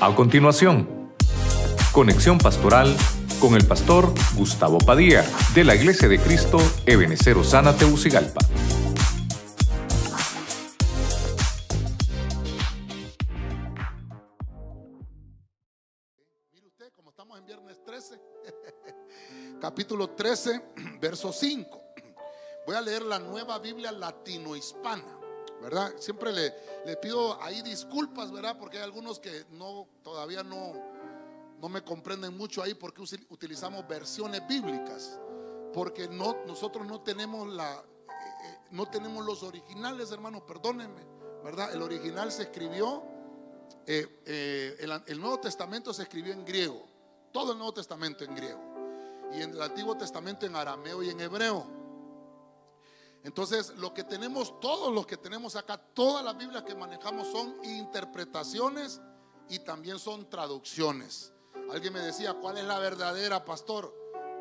A continuación, conexión pastoral con el pastor Gustavo Padilla de la Iglesia de Cristo Ebenecer Osana Teucigalpa. Mire usted, como estamos en viernes 13, capítulo 13, verso 5. Voy a leer la nueva Biblia latino-hispana. ¿Verdad? Siempre le, le, pido ahí disculpas, ¿verdad? Porque hay algunos que no, todavía no, no me comprenden mucho ahí porque utilizamos versiones bíblicas. Porque no, nosotros no tenemos la, eh, eh, no tenemos los originales, hermanos, perdónenme, ¿verdad? El original se escribió, eh, el, el Nuevo Testamento se escribió en griego, todo el Nuevo Testamento en griego, y en el Antiguo Testamento en arameo y en hebreo. Entonces, lo que tenemos, todos los que tenemos acá, todas las Biblias que manejamos son interpretaciones y también son traducciones. Alguien me decía, ¿cuál es la verdadera, pastor?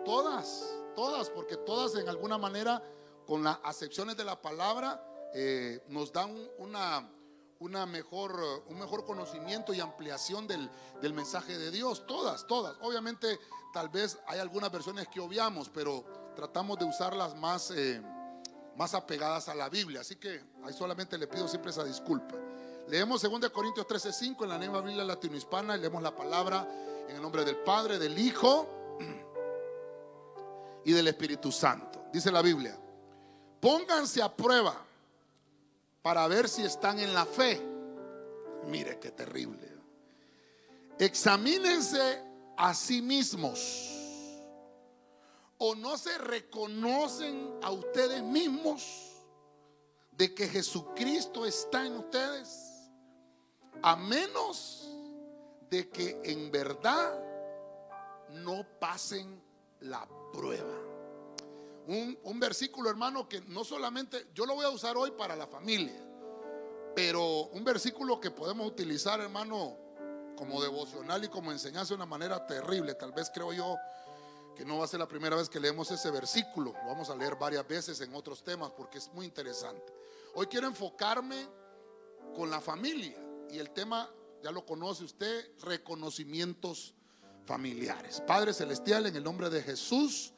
Todas, todas, porque todas en alguna manera, con las acepciones de la palabra, eh, nos dan una, una mejor, un mejor conocimiento y ampliación del, del, mensaje de Dios. Todas, todas. Obviamente, tal vez hay algunas versiones que obviamos, pero tratamos de usarlas más... Eh, más apegadas a la Biblia. Así que ahí solamente le pido siempre esa disculpa. Leemos 2 Corintios 13:5 en la nueva Biblia latinohispana y leemos la palabra en el nombre del Padre, del Hijo y del Espíritu Santo. Dice la Biblia, pónganse a prueba para ver si están en la fe. Mire qué terrible. Examínense a sí mismos o no se reconocen a ustedes mismos de que Jesucristo está en ustedes, a menos de que en verdad no pasen la prueba. Un, versículo, hermano, que no solamente, yo lo voy a usar hoy para la familia, pero un versículo que podemos utilizar, hermano, como devocional y como enseñanza de una manera terrible, tal vez creo yo que no va a ser la primera vez que leemos ese versículo, lo vamos a leer varias veces en otros temas porque es muy interesante. Hoy quiero enfocarme con la familia y el tema, ya lo conoce usted, reconocimientos familiares. Padre Celestial, en el nombre de Jesús,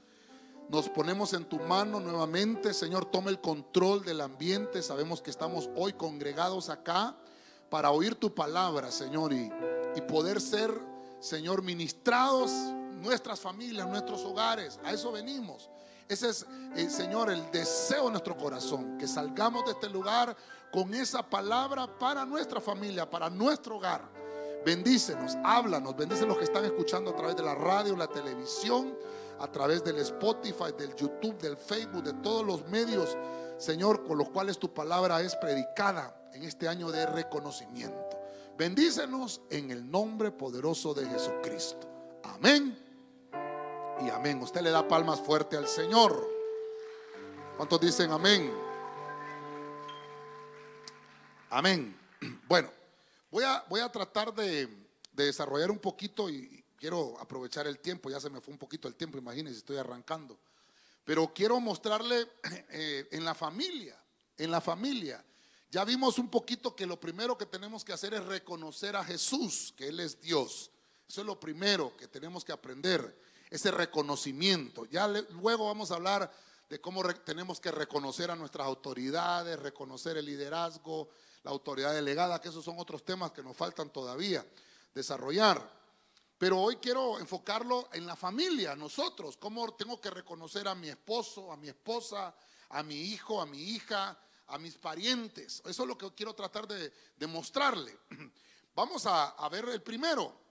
nos ponemos en tu mano nuevamente. Señor, tome el control del ambiente. Sabemos que estamos hoy congregados acá para oír tu palabra, Señor, y, y poder ser, Señor, ministrados nuestras familias, nuestros hogares. A eso venimos. Ese es, eh, Señor, el deseo de nuestro corazón, que salgamos de este lugar con esa palabra para nuestra familia, para nuestro hogar. Bendícenos, háblanos, bendice los que están escuchando a través de la radio, la televisión, a través del Spotify, del YouTube, del Facebook, de todos los medios, Señor, con los cuales tu palabra es predicada en este año de reconocimiento. Bendícenos en el nombre poderoso de Jesucristo. Amén y amén. Usted le da palmas fuerte al Señor. ¿Cuántos dicen amén? Amén. Bueno, voy a, voy a tratar de, desarrollar un poquito y quiero aprovechar el tiempo. Ya se me fue un poquito el tiempo, imagínense, estoy arrancando. Pero quiero mostrarle eh, en la familia, en la familia. Ya vimos un poquito que lo primero que tenemos que hacer es reconocer a Jesús, que Él es Dios. Eso es lo primero que tenemos que aprender ese reconocimiento. Ya luego vamos a hablar de cómo tenemos que reconocer a nuestras autoridades, reconocer el liderazgo, la autoridad delegada, que esos son otros temas que nos faltan todavía desarrollar. Pero hoy quiero enfocarlo en la familia, nosotros, cómo tengo que reconocer a mi esposo, a mi esposa, a mi hijo, a mi hija, a mis parientes. Eso es lo que quiero tratar de, mostrarle. Vamos a ver el primero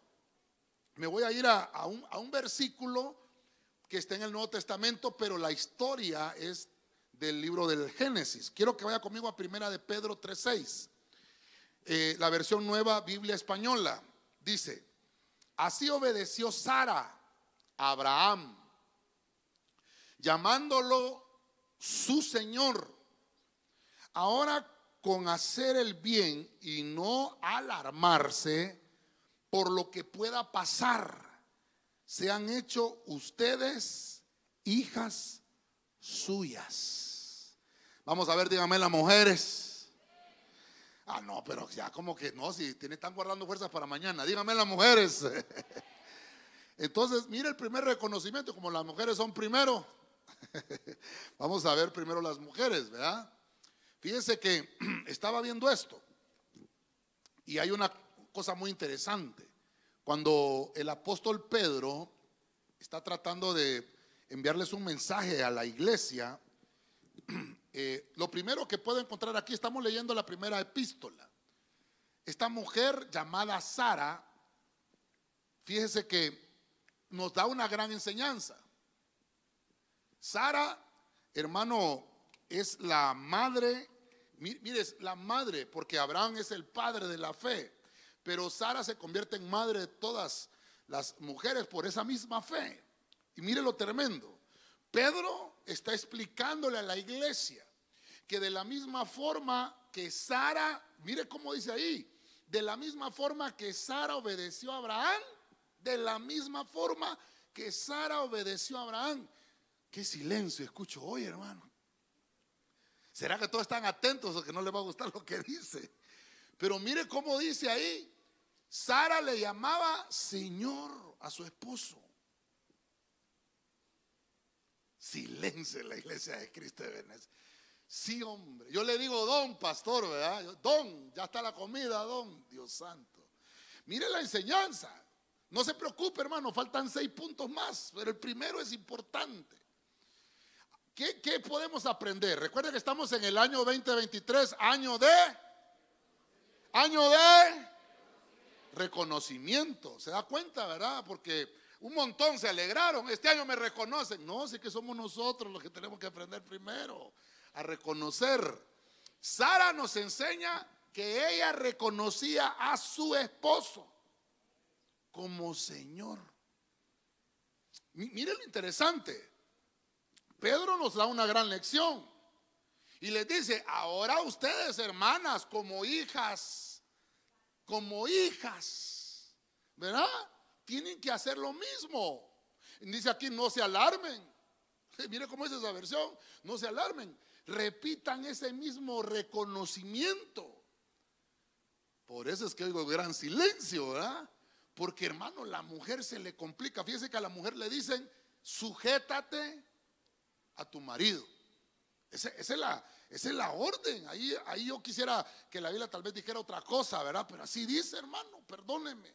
me voy a ir a, un, versículo que está en el Nuevo Testamento, pero la historia es del libro del Génesis. Quiero que vaya conmigo a primera de Pedro 3.6. Eh, la versión nueva Biblia española dice, así obedeció Sara a Abraham, llamándolo su Señor. Ahora con hacer el bien y no alarmarse, por lo que pueda pasar, se han hecho ustedes hijas suyas. Vamos a ver, díganme las mujeres. Ah, no, pero ya como que no, si tiene, están guardando fuerzas para mañana. Díganme las mujeres. Entonces, mire el primer reconocimiento, como las mujeres son primero. Vamos a ver primero las mujeres, ¿verdad? Fíjense que estaba viendo esto y hay una cosa muy interesante. Cuando el apóstol Pedro está tratando de enviarles un mensaje a la iglesia, eh, lo primero que puedo encontrar aquí, estamos leyendo la primera epístola. Esta mujer llamada Sara, fíjese que nos da una gran enseñanza. Sara, hermano, es la madre, mire, es la madre, porque Abraham es el padre de la fe, pero Sara se convierte en madre de todas las mujeres por esa misma fe. Y mire lo tremendo. Pedro está explicándole a la iglesia que de la misma forma que Sara, mire cómo dice ahí, de la misma forma que Sara obedeció a Abraham, de la misma forma que Sara obedeció a Abraham. Qué silencio escucho hoy, hermano. ¿Será que todos están atentos o que no les va a gustar lo que dice? Pero mire cómo dice ahí. Sara le llamaba Señor a su esposo. Silencio en la iglesia de Cristo de Venecia. Sí, hombre. Yo le digo don, pastor, ¿verdad? Don, ya está la comida, don, Dios santo. Mire la enseñanza. No se preocupe, hermano, faltan seis puntos más, pero el primero es importante. ¿Qué, podemos aprender? Recuerden que estamos en el año 2023, año de... Año de reconocimiento. ¿Se da cuenta, verdad? Porque un montón se alegraron. Este año me reconocen. No, sí que somos nosotros los que tenemos que aprender primero a reconocer. Sara nos enseña que ella reconocía a su esposo como Señor. Mire lo interesante. Pedro nos da una gran lección y les dice, ahora ustedes hermanas como hijas, como hijas, ¿verdad? Tienen que hacer lo mismo. dice aquí, no se alarmen. Mire cómo es esa versión, no se alarmen. Repitan ese mismo reconocimiento. Por eso es que oigo gran silencio, ¿verdad? Porque hermano, la mujer se le complica. Fíjese que a la mujer le dicen, sujétate a tu marido. Esa, es, la, es la orden. Ahí, ahí yo quisiera que la Biblia tal vez dijera otra cosa, ¿verdad? Pero así dice, hermano, perdóneme.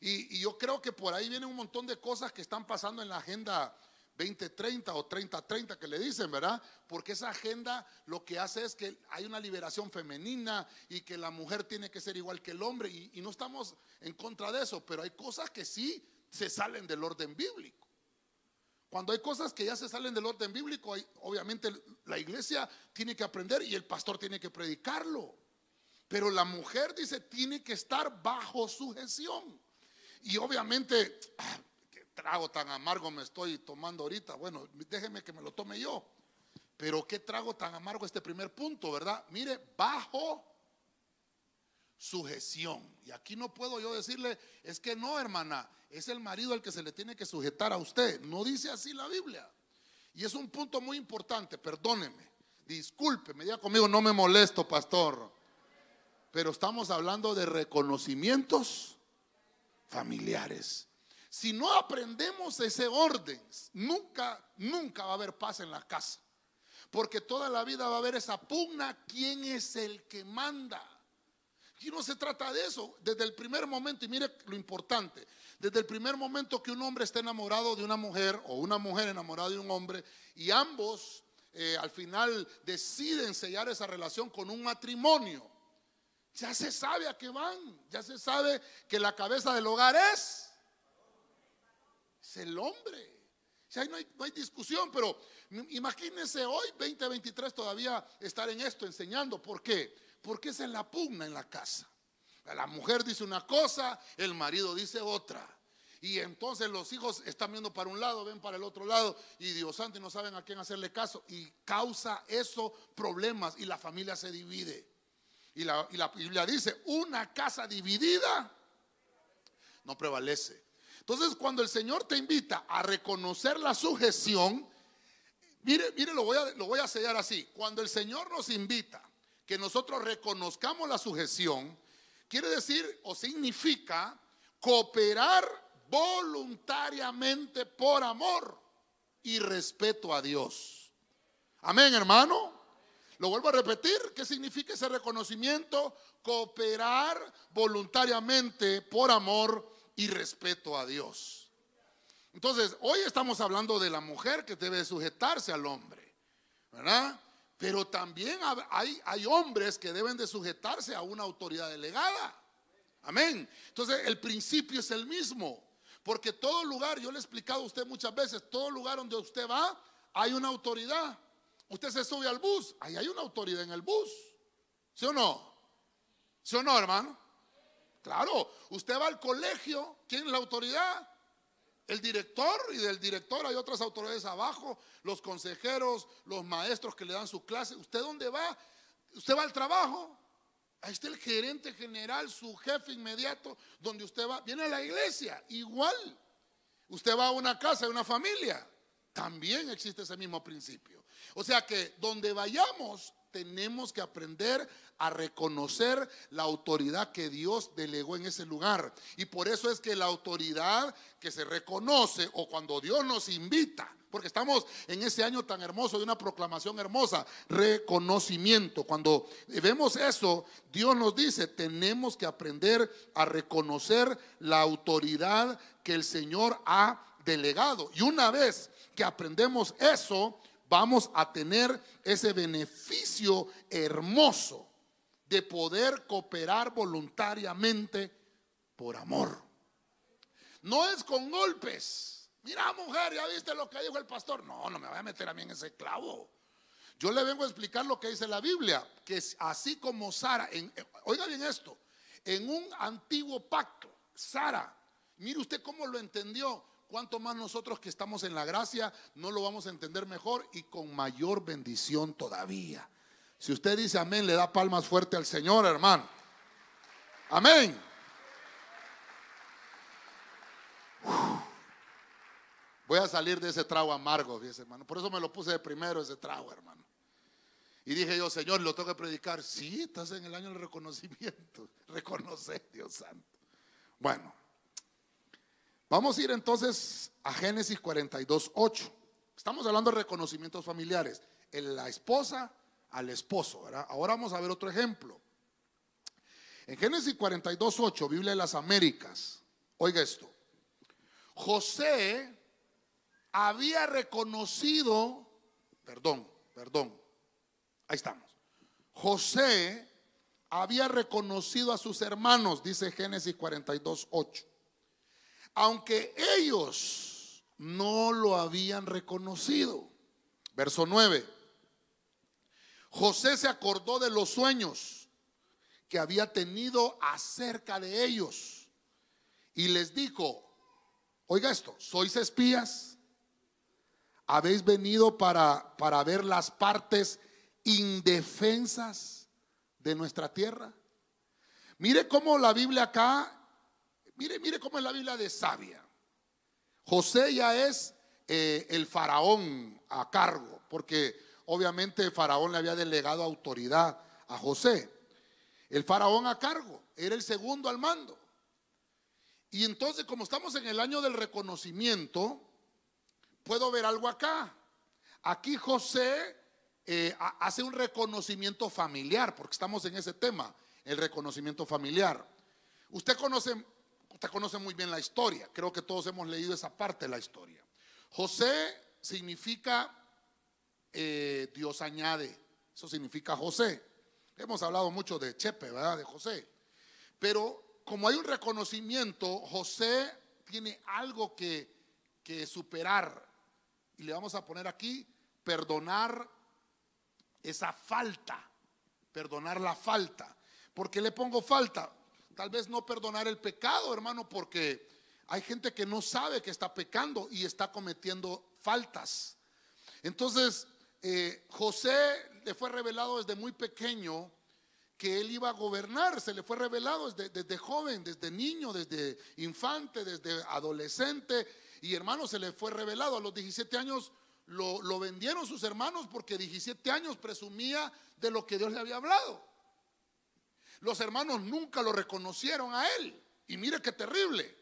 Y, y yo creo que por ahí viene un montón de cosas que están pasando en la agenda 2030 o 3030 que le dicen, ¿verdad? Porque esa agenda lo que hace es que hay una liberación femenina y que la mujer tiene que ser igual que el hombre y no estamos en contra de eso, pero hay cosas que sí se salen del orden bíblico. Cuando hay cosas que ya se salen del orden bíblico, obviamente la iglesia tiene que aprender y el pastor tiene que predicarlo. Pero la mujer dice, tiene que estar bajo sujeción. Y obviamente, ah, qué trago tan amargo me estoy tomando ahorita. Bueno, déjeme que me lo tome yo. Pero qué trago tan amargo este primer punto, ¿verdad? Mire, bajo sujeción. Y aquí no puedo yo decirle, es que no, hermana, es el marido al que se le tiene que sujetar a usted. No dice así la Biblia. Y es un punto muy importante, perdóneme, disculpe, me diga conmigo, no me molesto, pastor. Pero estamos hablando de reconocimientos familiares. Si no aprendemos ese orden, nunca, nunca va a haber paz en la casa. Porque toda la vida va a haber esa pugna, ¿quién es el que manda? Aquí no se trata de eso. Desde el primer momento, y mire lo importante, desde el primer momento que un hombre está enamorado de una mujer o una mujer enamorada de un hombre y ambos eh, al final deciden sellar esa relación con un matrimonio, ya se sabe a qué van, ya se sabe que la cabeza del hogar es, es el hombre. no, hay, no hay discusión, pero imagínense hoy, 2023, todavía estar en esto enseñando. ¿Por qué? Porque es en la pugna en la casa. La mujer dice una cosa, el marido dice otra. Y entonces los hijos están viendo para un lado, ven para el otro lado, y Dios santo, y no saben a quién hacerle caso. Y causa eso problemas y la familia se divide. Y la, y la Biblia dice, una casa dividida no prevalece. Entonces, cuando el Señor te invita a reconocer la sujeción, mire, mire, lo voy a, lo voy a sellar así. Cuando el Señor nos invita que nosotros reconozcamos la sujeción, quiere decir o significa cooperar voluntariamente por amor y respeto a Dios. Amén, hermano. Lo vuelvo a repetir, ¿qué significa ese reconocimiento? Cooperar voluntariamente por amor y respeto a Dios. Entonces, hoy estamos hablando de la mujer que debe sujetarse al hombre, ¿verdad? Pero también hay, hombres que deben de sujetarse a una autoridad delegada. Amén. Entonces, el principio es el mismo. Porque todo lugar, yo le he explicado a usted muchas veces, todo lugar donde usted va, hay una autoridad. Usted se sube al bus, ahí hay una autoridad en el bus. ¿Sí o no? ¿Sí o no, hermano? Claro, usted va al colegio, ¿quién es la autoridad? El director y del director hay otras autoridades abajo, los consejeros, los maestros que le dan su clase. ¿Usted dónde va? ¿Usted va al trabajo? Ahí está el gerente general, su jefe inmediato, donde usted va. Viene a la iglesia, igual. Usted va a una casa, a una familia. También existe ese mismo principio. O sea que donde vayamos, tenemos que aprender a reconocer la autoridad que Dios delegó en ese lugar. Y por eso es que la autoridad que se reconoce o cuando Dios nos invita, porque estamos en ese año tan hermoso de una proclamación hermosa, reconocimiento. Cuando vemos eso, Dios nos dice, tenemos que aprender a reconocer la autoridad que el Señor ha delegado. Y una vez que aprendemos eso, vamos a tener ese beneficio hermoso de poder cooperar voluntariamente por amor. No es con golpes. Mira, mujer, ¿ya viste lo que dijo el pastor? No, no me voy a meter a mí en ese clavo. Yo le vengo a explicar lo que dice la Biblia, que así como Sara, en, oiga bien esto, en un antiguo pacto, Sara, mire usted cómo lo entendió, cuanto más nosotros que estamos en la gracia no lo vamos a entender mejor y con mayor bendición todavía. Si usted dice amén, le da palmas fuerte al Señor, hermano. Amén. Voy a salir de ese trago amargo, hermano. Por eso me lo puse de primero ese trago, hermano. Y dije yo, Señor, lo tengo que predicar. Sí, estás en el año del reconocimiento. Reconocer, Dios santo. Bueno, Vamos a ir entonces a Génesis 42, 8. Estamos hablando de reconocimientos familiares. La esposa al esposo, ¿verdad? Ahora vamos a ver otro ejemplo. En Génesis 42, 8, Biblia de las Américas. Oiga esto. José había reconocido, perdón, perdón, ahí estamos. José había reconocido a sus hermanos, dice Génesis 42, 8 aunque ellos no lo habían reconocido. Verso 9. José se acordó de los sueños que había tenido acerca de ellos y les dijo, oiga esto, ¿sois espías? ¿Habéis venido para, para ver las partes indefensas de nuestra tierra? Mire cómo la Biblia acá Mire, mire cómo es la Biblia de sabia. José ya es eh, el faraón a cargo, porque obviamente faraón le había delegado autoridad a José. El faraón a cargo, era el segundo al mando. Y entonces, como estamos en el año del reconocimiento, puedo ver algo acá. Aquí José eh, hace un reconocimiento familiar, porque estamos en ese tema, el reconocimiento familiar. Usted conoce Usted conoce muy bien la historia, creo que todos hemos leído esa parte de la historia. José significa eh, Dios añade, eso significa José. Hemos hablado mucho de Chepe, ¿verdad? De José. Pero como hay un reconocimiento, José tiene algo que, que superar. Y le vamos a poner aquí, perdonar esa falta, perdonar la falta. ¿Por qué le pongo falta? Tal vez no perdonar el pecado, hermano, porque hay gente que no sabe que está pecando y está cometiendo faltas. Entonces, eh, José le fue revelado desde muy pequeño que él iba a gobernar, se le fue revelado desde, desde, joven, desde niño, desde infante, desde adolescente, y hermano, se le fue revelado a los 17 años, lo, lo vendieron sus hermanos porque 17 años presumía de lo que Dios le había hablado. Los hermanos nunca lo reconocieron a él. Y mire qué terrible.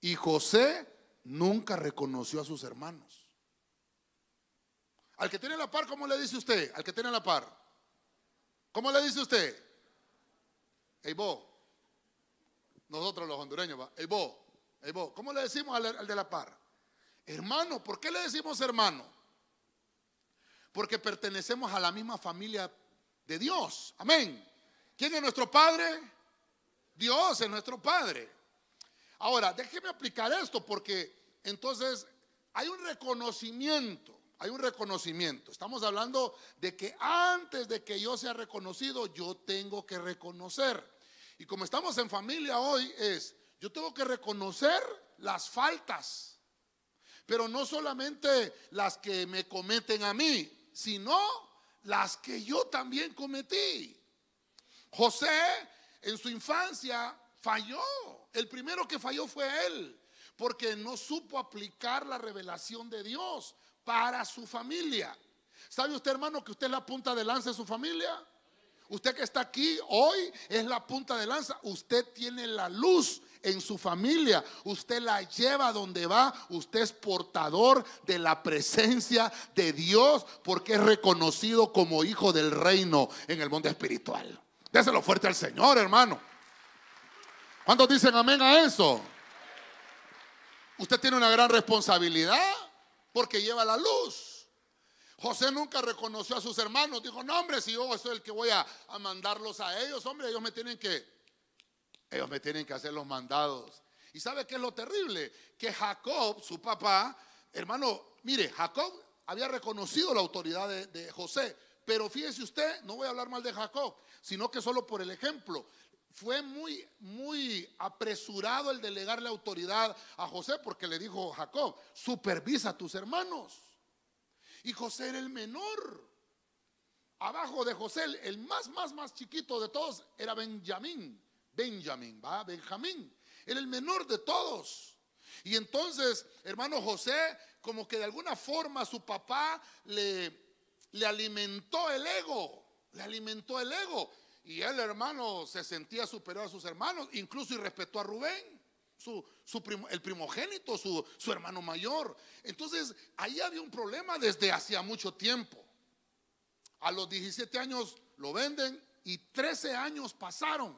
Y José nunca reconoció a sus hermanos. Al que tiene la par, ¿cómo le dice usted? Al que tiene la par. ¿Cómo le dice usted? Ey, vos. Nosotros los hondureños, va. Ey, vos. Ey. ¿Cómo le decimos al de la par? Hermano, ¿por qué le decimos hermano? Porque pertenecemos a la misma familia de Dios. Amén. ¿Quién es nuestro Padre? Dios es nuestro Padre. Ahora, déjeme aplicar esto porque entonces hay un reconocimiento, hay un reconocimiento. Estamos hablando de que antes de que yo sea reconocido, yo tengo que reconocer. Y como estamos en familia hoy, es, yo tengo que reconocer las faltas, pero no solamente las que me cometen a mí, sino las que yo también cometí. José en su infancia falló. El primero que falló fue él, porque no supo aplicar la revelación de Dios para su familia. ¿Sabe usted, hermano, que usted es la punta de lanza de su familia? Usted que está aquí hoy es la punta de lanza. Usted tiene la luz en su familia. Usted la lleva donde va. Usted es portador de la presencia de Dios porque es reconocido como hijo del reino en el mundo espiritual. Déselo fuerte al Señor, hermano. ¿Cuántos dicen amén a eso? Usted tiene una gran responsabilidad porque lleva la luz. José nunca reconoció a sus hermanos. Dijo, no, hombre, si yo soy el que voy a, mandarlos a ellos, hombre, ellos me tienen que, ellos me tienen que hacer los mandados. ¿Y sabe qué es lo terrible? Que Jacob, su papá, hermano, mire, Jacob había reconocido la autoridad de José. Pero fíjese usted, no voy a hablar mal de Jacob, sino que solo por el ejemplo fue muy, muy apresurado el delegarle autoridad a José porque le dijo Jacob, supervisa a tus hermanos. Y José era el menor. Abajo de José, el más, más, más chiquito de todos era Benjamín. Benjamín, va, Benjamín. Era el menor de todos. Y entonces, hermano José, como que de alguna forma su papá le, le alimentó el ego. Le alimentó el ego. Y el hermano, se sentía superior a sus hermanos, incluso y respetó a Rubén, su, su el primogénito, su, su hermano mayor. Entonces, ahí había un problema desde hacía mucho tiempo. A los 17 años lo venden y 13 años pasaron,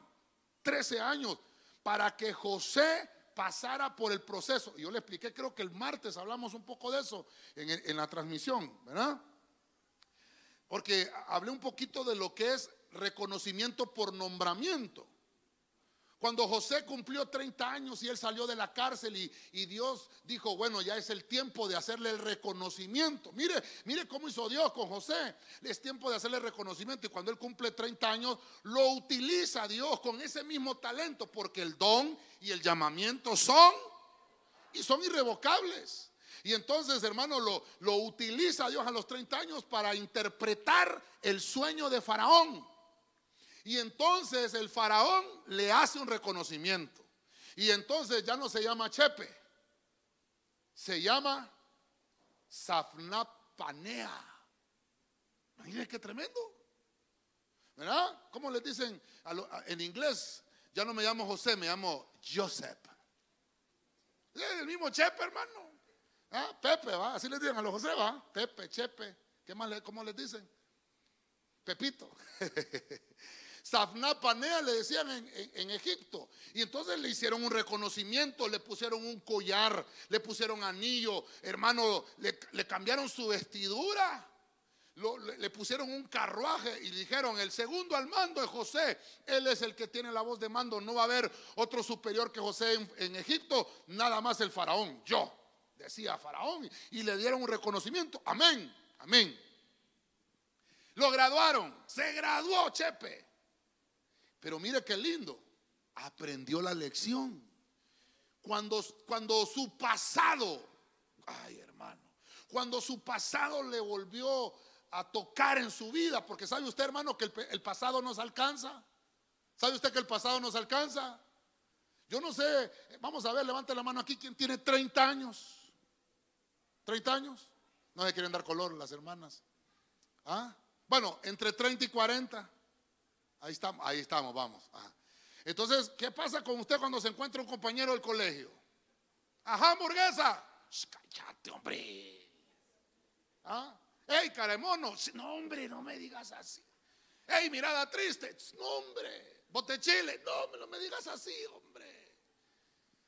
13 años, para que José pasara por el proceso. Yo le expliqué, creo que el martes hablamos un poco de eso en, en la transmisión, ¿verdad? Porque hablé un poquito de lo que es reconocimiento por nombramiento. Cuando José cumplió 30 años y él salió de la cárcel y, Dios dijo, bueno, ya es el tiempo de hacerle el reconocimiento. Mire, mire cómo hizo Dios con José. Es tiempo de hacerle reconocimiento y cuando él cumple 30 años, lo utiliza Dios con ese mismo talento porque el don y el llamamiento son y son irrevocables. Y entonces, hermano, lo, lo utiliza Dios a los 30 años para interpretar el sueño de Faraón. Y entonces el faraón le hace un reconocimiento. Y entonces ya no se llama Chepe, se llama Safnapanea. Miren qué tremendo. ¿Verdad? ¿Cómo les dicen en inglés? Ya no me llamo José, me llamo Joseph. Es el mismo Chepe, hermano. ¿Ah? Pepe, ¿va? Así les dicen a los José, ¿va? Pepe, Chepe. ¿Qué más le, ¿Cómo les dicen? Pepito. Safná Panea le decían en, Egipto. Y entonces le hicieron un reconocimiento, le pusieron un collar, le pusieron anillo, hermano, le, le cambiaron su vestidura. Le, le, pusieron un carruaje y dijeron, el segundo al mando es José, él es el que tiene la voz de mando, no va a haber otro superior que José en Egipto, nada más el faraón, yo, decía faraón, y le dieron un reconocimiento, amén, amén. Lo graduaron, se graduó Chepe. Pero mire qué lindo, aprendió la lección. Cuando, cuando su pasado, ay hermano, cuando su pasado le volvió a tocar en su vida, porque sabe usted hermano que el, el pasado nos alcanza. ¿Sabe usted que el pasado nos alcanza? Yo no sé, vamos a ver, levante la mano aquí, ¿quién tiene 30 años? ¿30 años? No se quieren dar color las hermanas. ¿Ah? Bueno, entre 30 y 40. Ahí estamos, ahí estamos, vamos. Entonces, ¿qué pasa con usted cuando se encuentra un compañero del colegio? Ajá, hamburguesa. cállate, hombre. ¿Ah? Ey, caremono. No, hombre, no me digas así. Ey, mirada triste. No, hombre. Bote chile. No, no me digas así, hombre.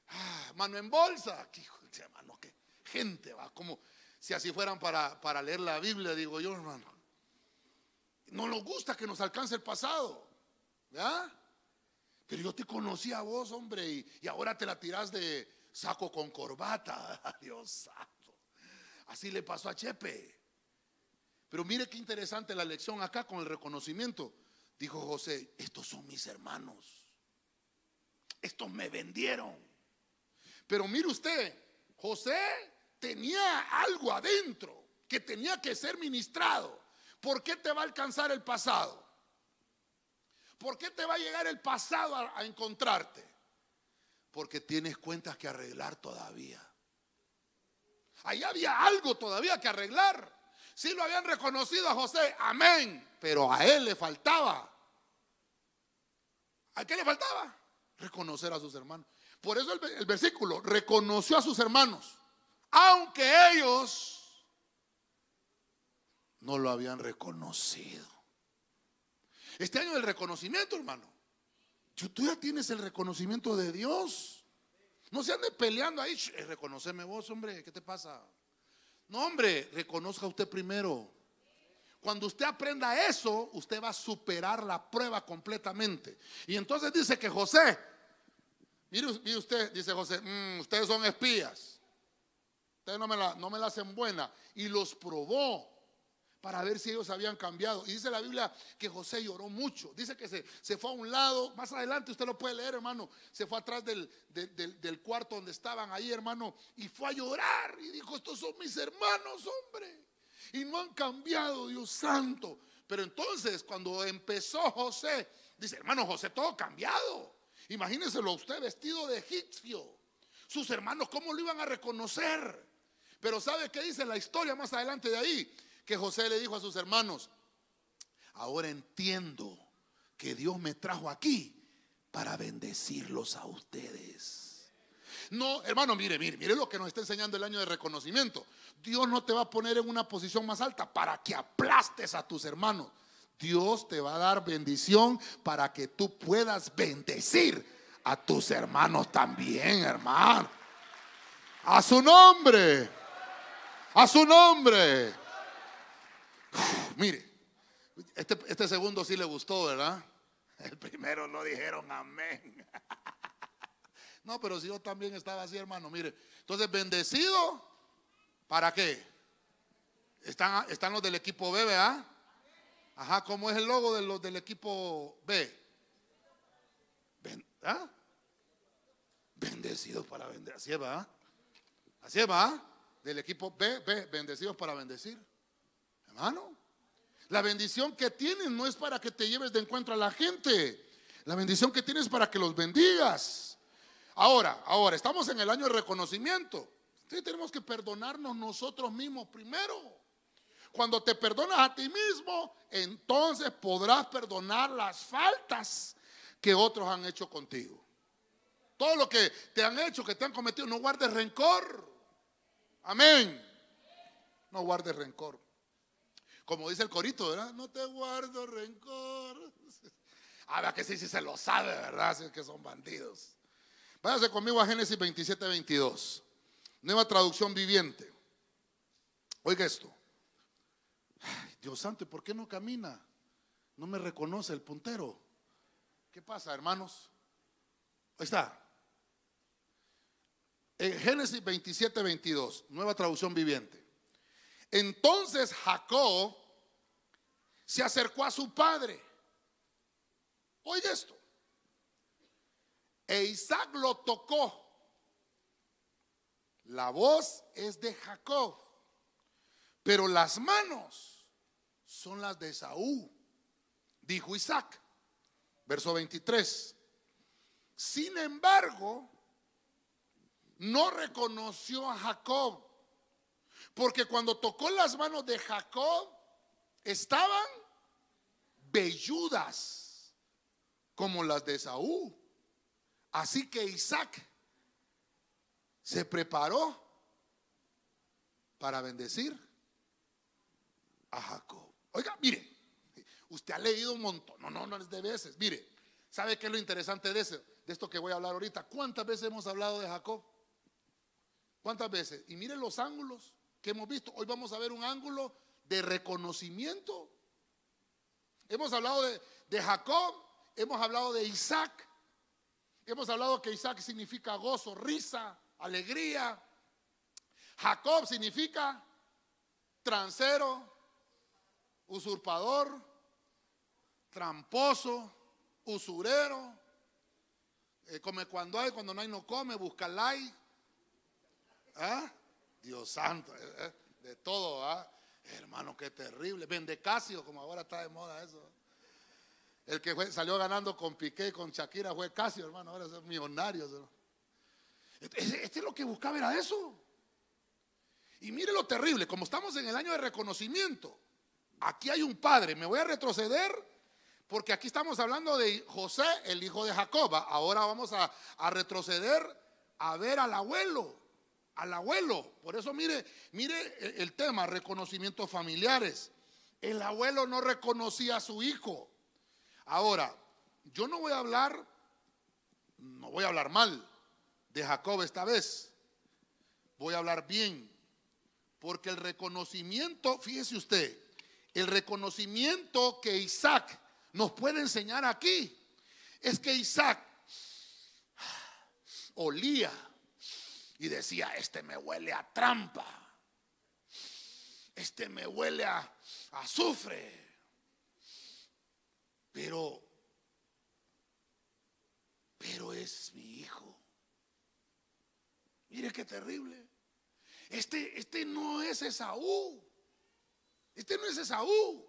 Ah, mano en bolsa. ¿Qué hijo de mano? Qué gente va. Como si así fueran para, para leer la Biblia, digo yo, hermano. No nos gusta que nos alcance el pasado. ¿Ya? Pero yo te conocí a vos, hombre, y, y ahora te la tirás de saco con corbata. Dios santo. Así le pasó a Chepe. Pero mire qué interesante la lección acá con el reconocimiento. Dijo José, estos son mis hermanos. Estos me vendieron. Pero mire usted, José tenía algo adentro que tenía que ser ministrado. ¿Por qué te va a alcanzar el pasado? ¿Por qué te va a llegar el pasado a, encontrarte? Porque tienes cuentas que arreglar todavía. Ahí había algo todavía que arreglar. Si lo habían reconocido a José, amén. Pero a él le faltaba. ¿A qué le faltaba? Reconocer a sus hermanos. Por eso el, el versículo, reconoció a sus hermanos, aunque ellos no lo habían reconocido. Este año del reconocimiento, hermano. Tú ya tienes el reconocimiento de Dios. No se ande peleando ahí. Reconoceme vos, hombre. ¿Qué te pasa? No, hombre, reconozca usted primero. Cuando usted aprenda eso, usted va a superar la prueba completamente. Y entonces dice que José, mire, usted, dice José, mm, ustedes son espías. Ustedes no me, la, no me la hacen buena. Y los probó para ver si ellos habían cambiado. Y dice la Biblia que José lloró mucho. Dice que se, se fue a un lado, más adelante usted lo puede leer, hermano. Se fue atrás del, del, cuarto donde estaban ahí, hermano, y fue a llorar. Y dijo, estos son mis hermanos, hombre. Y no han cambiado, Dios santo. Pero entonces, cuando empezó José, dice, hermano José, todo cambiado. Imagínenselo usted vestido de egipcio. Sus hermanos, ¿cómo lo iban a reconocer? Pero ¿sabe qué dice la historia más adelante de ahí? que José le dijo a sus hermanos, ahora entiendo que Dios me trajo aquí para bendecirlos a ustedes. No, hermano, mire, mire, mire lo que nos está enseñando el año de reconocimiento. Dios no te va a poner en una posición más alta para que aplastes a tus hermanos. Dios te va a dar bendición para que tú puedas bendecir a tus hermanos también, hermano. A su nombre. A su nombre. Mire, este, este, segundo sí le gustó, ¿verdad? El primero no dijeron amén. No, pero si yo también estaba así, hermano. Mire, entonces bendecido, ¿para qué? Están, están los del equipo B, ¿verdad? Ajá, ¿cómo es el logo de los del equipo B? ¿ah? Bendecidos para bendecir. Así va. Así va. Del equipo B, B, bendecidos para bendecir. Hermano, la bendición que tienes no es para que te lleves de encuentro a la gente. La bendición que tienes es para que los bendigas. Ahora, ahora, estamos en el año de reconocimiento. Entonces tenemos que perdonarnos nosotros mismos primero. Cuando te perdonas a ti mismo, entonces podrás perdonar las faltas que otros han hecho contigo. Todo lo que te han hecho, que te han cometido, no guardes rencor. Amén. No guardes rencor. Como dice el corito, ¿verdad? No te guardo rencor. Ah, que sí, sí se lo sabe, ¿verdad? Si es que son bandidos. Váyase conmigo a Génesis 27, 22. Nueva traducción viviente. Oiga esto. Dios santo, ¿y por qué no camina? No me reconoce el puntero. ¿Qué pasa, hermanos? Ahí está. En Génesis 27, 22, nueva traducción viviente. Entonces Jacob se acercó a su padre. Oye esto. E Isaac lo tocó. La voz es de Jacob, pero las manos son las de Saúl, dijo Isaac. Verso 23. Sin embargo, no reconoció a Jacob Porque cuando tocó las manos de Jacob, estaban velludas como las de Saúl. Así que Isaac se preparó para bendecir a Jacob. Oiga, mire, usted ha leído un montón, no, no, no es de veces. Mire, ¿sabe qué es lo interesante de, eso, de esto que voy a hablar ahorita? ¿Cuántas veces hemos hablado de Jacob? ¿Cuántas veces? Y mire los ángulos que hemos visto. Hoy vamos a ver un ángulo de reconocimiento. Hemos hablado de, de Jacob, hemos hablado de Isaac, hemos hablado que Isaac significa gozo, risa, alegría. Jacob significa transero, usurpador, tramposo, usurero. Eh, come cuando hay, cuando no hay no come, busca like. ¿Ah? Dios santo, eh, eh, de todo, ¿ah? Hermano, qué terrible. Vende Casio, como ahora está de moda eso. El que salió ganando con Piqué, con Shakira, fue Casio, hermano. Ahora es millonario. Este, este es lo que buscaba, era eso. Y mire lo terrible, como estamos en el año de reconocimiento, aquí hay un padre, me voy a retroceder porque aquí estamos hablando de José, el hijo de Jacob. Ahora vamos a retroceder a ver al abuelo al abuelo. Por eso mire, mire el tema, reconocimientos familiares. El abuelo no reconocía a su hijo. Ahora, yo no voy a hablar, no voy a hablar mal de Jacob esta vez. Voy a hablar bien. Porque el reconocimiento, fíjese usted, el reconocimiento que Isaac nos puede enseñar aquí es que Isaac olía y decía, este me huele a trampa, este me huele a azufre. Pero, pero es mi hijo. Mire qué terrible. Este, este no es Esaú. Este no es Esaú.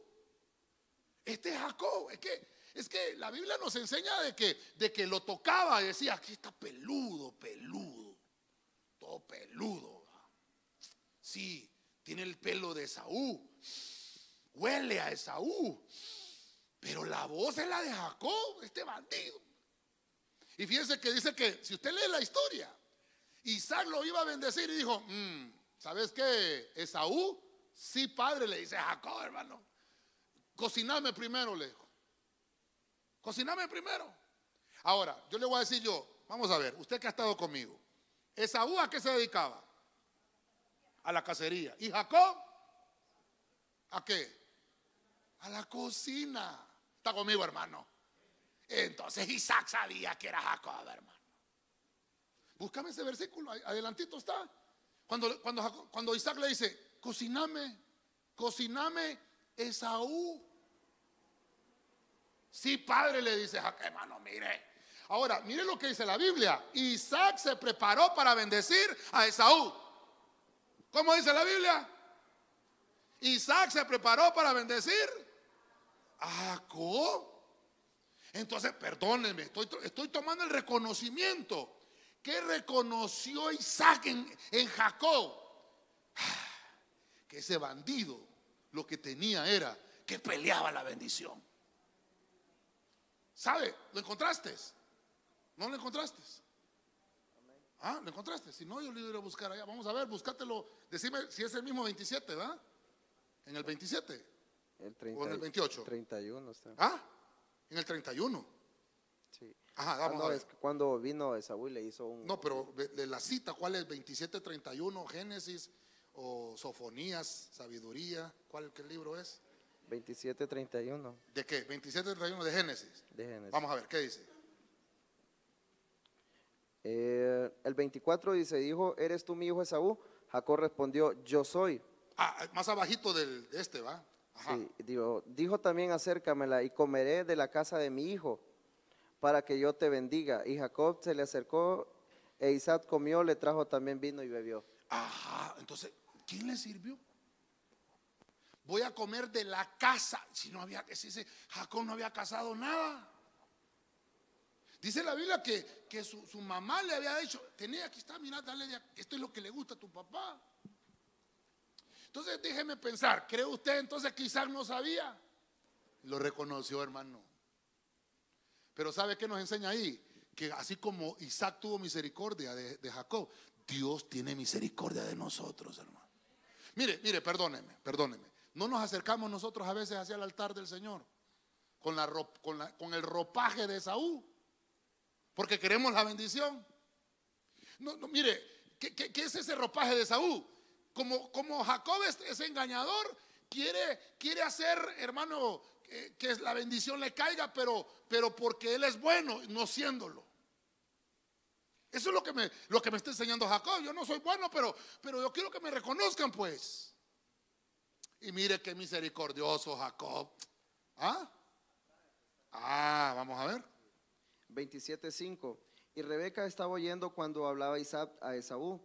Este es Jacob. Es que, es que la Biblia nos enseña de que, de que lo tocaba y decía, aquí está peludo, peludo peludo. Sí, tiene el pelo de Esaú. Huele a Esaú. Pero la voz es la de Jacob, este bandido. Y fíjense que dice que, si usted lee la historia, Isaac lo iba a bendecir y dijo, mm, ¿sabes qué? Esaú, sí, padre, le dice Jacob, hermano. Cociname primero, le dijo. Cociname primero. Ahora, yo le voy a decir yo, vamos a ver, usted que ha estado conmigo. Esaú a qué se dedicaba? A la cacería. ¿Y Jacob? ¿A qué? A la cocina. ¿Está conmigo, hermano? Entonces Isaac sabía que era Jacob, hermano. Búscame ese versículo, adelantito está. Cuando, cuando, cuando Isaac le dice, cociname, cociname Esaú. Sí, padre, le dice hermano, mire, Ahora, mire lo que dice la Biblia. Isaac se preparó para bendecir a Esaú. ¿Cómo dice la Biblia? Isaac se preparó para bendecir a Jacob. Entonces, perdónenme, estoy, tomando el reconocimiento. ¿Qué reconoció Isaac en, en Jacob? Que ese bandido lo que tenía era que peleaba la bendición. ¿Sabe? ¿Lo encontraste? ¿No lo encontraste? Ah, ¿lo encontraste? Si no, yo lo iré a buscar allá. Vamos a ver, búscatelo. Decime si es el mismo 27, ¿verdad? En el 27. El 30, o en el 28. 31 está. Ah, en el 31. Sí. Ajá, vamos a ver. Es que cuando vino Esaú le hizo un. No, pero de la cita, ¿cuál es? 27, 31, Génesis o Sofonías, Sabiduría. ¿Cuál qué libro es? 27, 31. ¿De qué? 27, 31 de Génesis. De Génesis. Vamos a ver, ¿qué dice? Eh, el 24 dice, dijo, ¿eres tú mi hijo Esaú? Jacob respondió, yo soy. Ah, más abajito del, de este, ¿va? Sí, dijo, dijo también acércamela y comeré de la casa de mi hijo para que yo te bendiga. Y Jacob se le acercó e Isaac comió, le trajo también vino y bebió. Ajá, entonces, ¿quién le sirvió? Voy a comer de la casa. Si no había, si Jacob no había casado nada. Dice la Biblia que, que su, mamá le había dicho, tenía aquí está, mira, dale, esto es lo que le gusta a tu papá. Entonces déjeme pensar, ¿cree usted entonces Isaac no sabía? Lo reconoció, hermano. Pero ¿sabe qué nos enseña ahí? Que así como Isaac tuvo misericordia de, de Jacob, Dios tiene misericordia de nosotros, hermano. Mire, mire, perdóneme, perdóneme. No nos acercamos nosotros a veces hacia el altar del Señor con, la, con, la, con el ropaje de Saúl, porque queremos la bendición. No, no mire, ¿qué, ¿qué, qué, es ese ropaje de Saúl? Como, como Jacob es, engañador, quiere, quiere hacer, hermano, que, que, la bendición le caiga, pero, pero porque él es bueno, no siéndolo. Eso es lo que me, lo que me está enseñando Jacob. Yo no soy bueno, pero, pero yo quiero que me reconozcan, pues. Y mire qué misericordioso Jacob. ¿Ah? Ah, vamos a ver. 27.5. Y Rebeca estaba oyendo cuando hablaba Isaac a Esaú,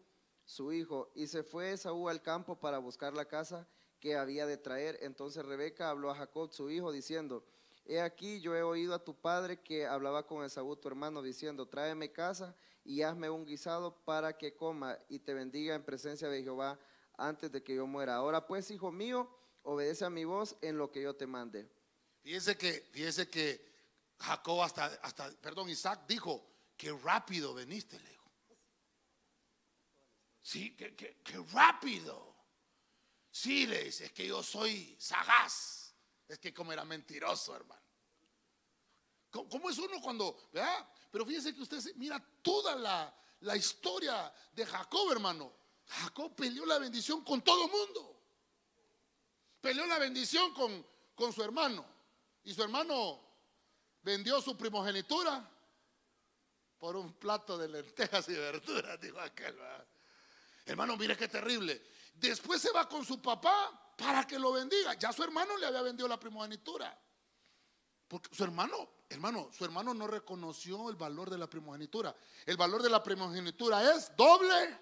su hijo, y se fue Esaú al campo para buscar la casa que había de traer. Entonces Rebeca habló a Jacob, su hijo, diciendo, He aquí yo he oído a tu padre que hablaba con Esaú, tu hermano, diciendo, tráeme casa y hazme un guisado para que coma y te bendiga en presencia de Jehová antes de que yo muera. Ahora pues, hijo mío, obedece a mi voz en lo que yo te mande. Fíjese que, fíjese que Jacob hasta, hasta, perdón, Isaac dijo, que rápido veniste, le. Sí, que, rápido. Sí, le dice, es que yo soy sagaz. Es que como era mentiroso, hermano. ¿Cómo, es uno cuando, ¿verdad? Pero fíjese que usted mira toda la, la historia de Jacob, hermano. Jacob peleó la bendición con todo el mundo. Peleó la bendición con, con su hermano. Y su hermano vendió su primogenitura por un plato de lentejas y verduras, dijo aquel. Hermano, mire qué terrible. Después se va con su papá para que lo bendiga. Ya su hermano le había vendido la primogenitura. Porque su hermano, hermano, su hermano no reconoció el valor de la primogenitura. El valor de la primogenitura es doble,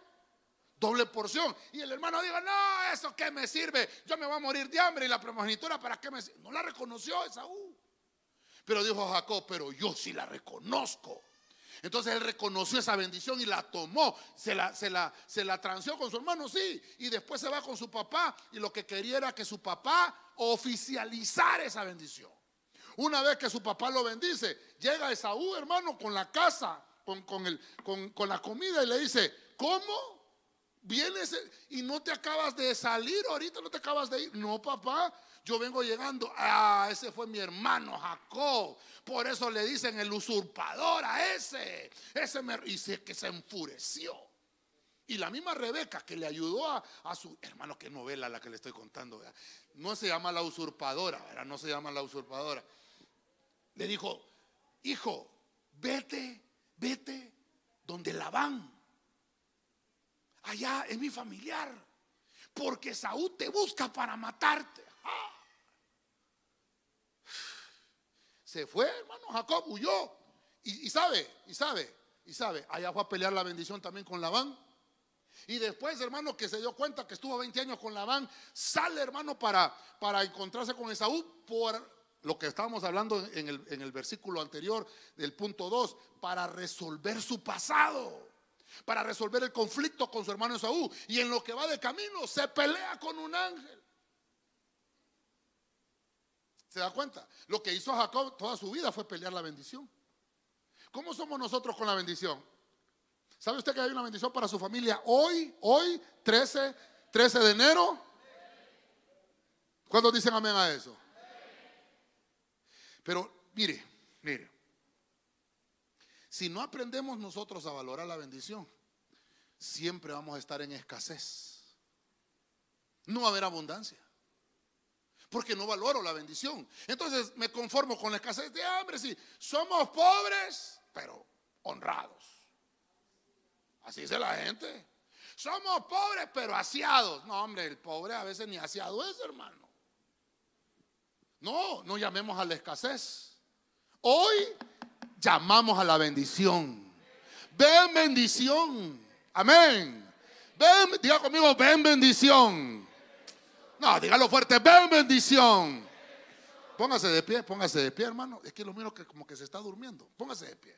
doble porción. Y el hermano dijo, no, eso qué me sirve. Yo me voy a morir de hambre y la primogenitura, ¿para qué me sirve? No la reconoció Esaú. Pero dijo Jacob, pero yo sí la reconozco. Entonces él reconoció esa bendición y la tomó, se la, se la, se la transió con su hermano, sí, y después se va con su papá y lo que quería era que su papá oficializara esa bendición. Una vez que su papá lo bendice, llega Esaú, hermano, con la casa, con, con, el, con, con la comida y le dice, ¿cómo? Vienes y no te acabas de salir, ahorita no te acabas de ir. No, papá, yo vengo llegando. Ah, ese fue mi hermano Jacob. Por eso le dicen el usurpador a ese. Ese me dice que se enfureció. Y la misma Rebeca que le ayudó a, a, su hermano, qué novela la que le estoy contando. No se llama la usurpadora, no se llama la usurpadora. Le dijo, hijo, vete, vete donde Labán. Allá es mi familiar. Porque Saúl te busca para matarte. Se fue, hermano, Jacob huyó. Y, sabe, y sabe, y sabe, allá fue a pelear la bendición también con Labán. Y después, hermano, que se dio cuenta que estuvo 20 años con Labán, sale, hermano, para, para encontrarse con Esaú por lo que estábamos hablando en el, en el versículo anterior del punto 2, para resolver su pasado, para resolver el conflicto con su hermano Esaú. Y en lo que va de camino, se pelea con un ángel. ¿Se da cuenta? Lo que hizo Jacob toda su vida fue pelear la bendición. ¿Cómo somos nosotros con la bendición? ¿Sabe usted que hay una bendición para su familia hoy, hoy, 13, 13 de enero? ¿Cuántos dicen amén a eso? Pero mire, mire, si no aprendemos nosotros a valorar la bendición, siempre vamos a estar en escasez. No va a haber abundancia porque no valoro la bendición. Entonces me conformo con la escasez de hambre. Si somos pobres, pero honrados. Así dice la gente. Somos pobres, pero asiados. No, hombre, el pobre a veces ni asiado es, hermano. No, no llamemos a la escasez. Hoy llamamos a la bendición. Ven bendición. Amén. Ven, diga conmigo, ven bendición. No, dígalo fuerte, ven bendición. Póngase de pie, póngase de pie, hermano. Es que lo miro que como que se está durmiendo. Póngase de pie.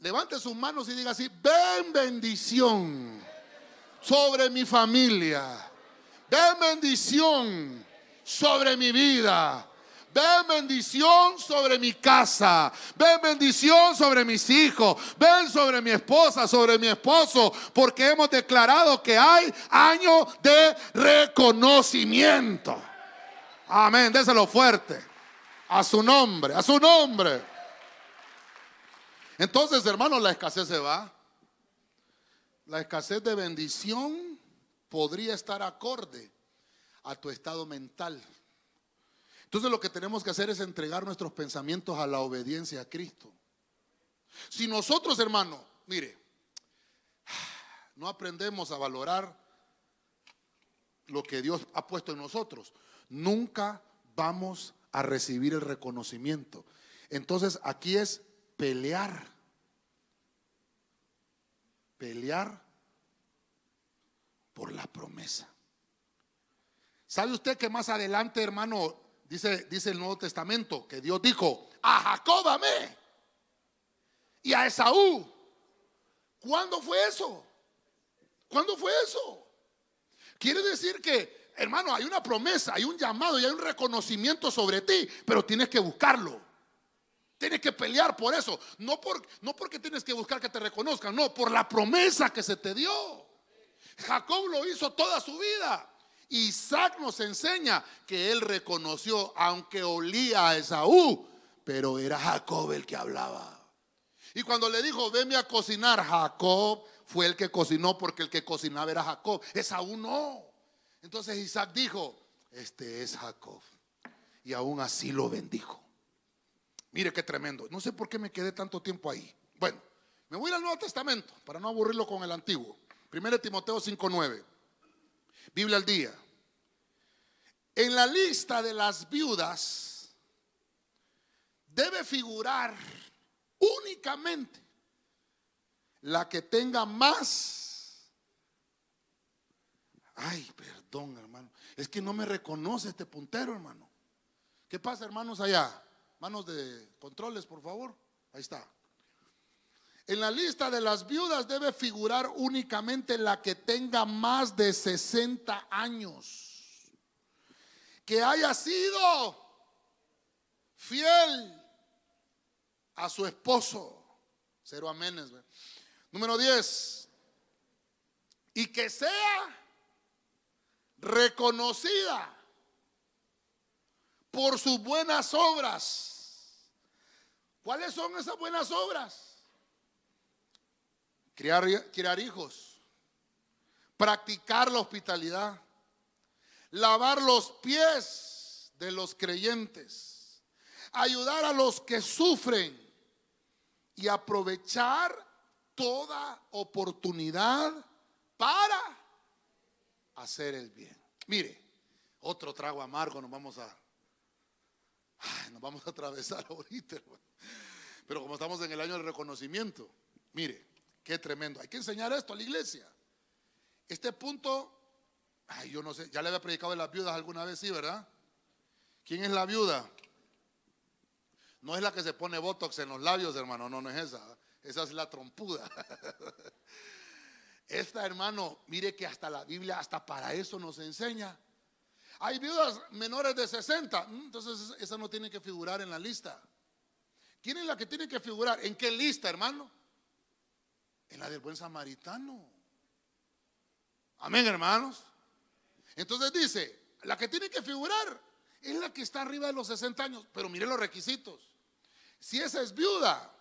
Levante sus manos y diga así, ven bendición. sobre mi familia. Ven bendición sobre mi vida. Ven bendición sobre mi casa. Ven bendición sobre mis hijos. Ven sobre mi esposa, sobre mi esposo. Porque hemos declarado que hay año de reconocimiento. Amén. Déselo fuerte. A su nombre, a su nombre. Entonces, hermanos, la escasez se va. La escasez de bendición podría estar acorde a tu estado mental. Entonces lo que tenemos que hacer es entregar nuestros pensamientos a la obediencia a Cristo. Si nosotros, hermano, mire, no aprendemos a valorar lo que Dios ha puesto en nosotros, nunca vamos a recibir el reconocimiento. Entonces aquí es pelear. Pelear por la promesa. ¿Sabe usted que más adelante, hermano, Dice, dice el Nuevo Testamento que Dios dijo, a Jacob amé y a Esaú. ¿Cuándo fue eso? ¿Cuándo fue eso? Quiere decir que, hermano, hay una promesa, hay un llamado y hay un reconocimiento sobre ti, pero tienes que buscarlo. Tienes que pelear por eso. No, por, no porque tienes que buscar que te reconozcan, no, por la promesa que se te dio. Jacob lo hizo toda su vida. Isaac nos enseña que él reconoció, aunque olía a Esaú, pero era Jacob el que hablaba. Y cuando le dijo, venme a cocinar, Jacob fue el que cocinó porque el que cocinaba era Jacob. Esaú no. Entonces Isaac dijo, este es Jacob. Y aún así lo bendijo. Mire qué tremendo. No sé por qué me quedé tanto tiempo ahí. Bueno, me voy al Nuevo Testamento para no aburrirlo con el Antiguo. 1 Timoteo 5.9. Biblia al día. En la lista de las viudas debe figurar únicamente la que tenga más. Ay, perdón, hermano. Es que no me reconoce este puntero, hermano. ¿Qué pasa, hermanos, allá? Manos de controles, por favor. Ahí está. En la lista de las viudas debe figurar únicamente la que tenga más de 60 años. Que haya sido fiel a su esposo. Cero amenes. Número 10. Y que sea reconocida por sus buenas obras. ¿Cuáles son esas buenas obras? Criar, hijos, practicar la hospitalidad, lavar los pies de los creyentes, ayudar a los que sufren. Y aprovechar toda oportunidad para hacer el bien. Mire, otro trago amargo nos vamos a nos vamos a atravesar ahorita, Pero como estamos en el año del reconocimiento, mire, Qué tremendo. Hay que enseñar esto a la iglesia. Este punto, ay, yo no sé, ya le había predicado de las viudas alguna vez, sí, ¿verdad? ¿Quién es la viuda? No es la que se pone botox en los labios, hermano, no, no es esa. Esa es la trompuda. Esta, hermano, mire que hasta la Biblia, hasta para eso nos enseña. Hay viudas menores de 60, mm, entonces esa no tiene que figurar en la lista. ¿Quién es la que tiene que figurar? ¿En qué lista, hermano? En la del buen samaritano. Amén, hermanos. Entonces dice, la que tiene que figurar es la que está arriba de los 60 años, pero mire los requisitos. Si esa es viuda,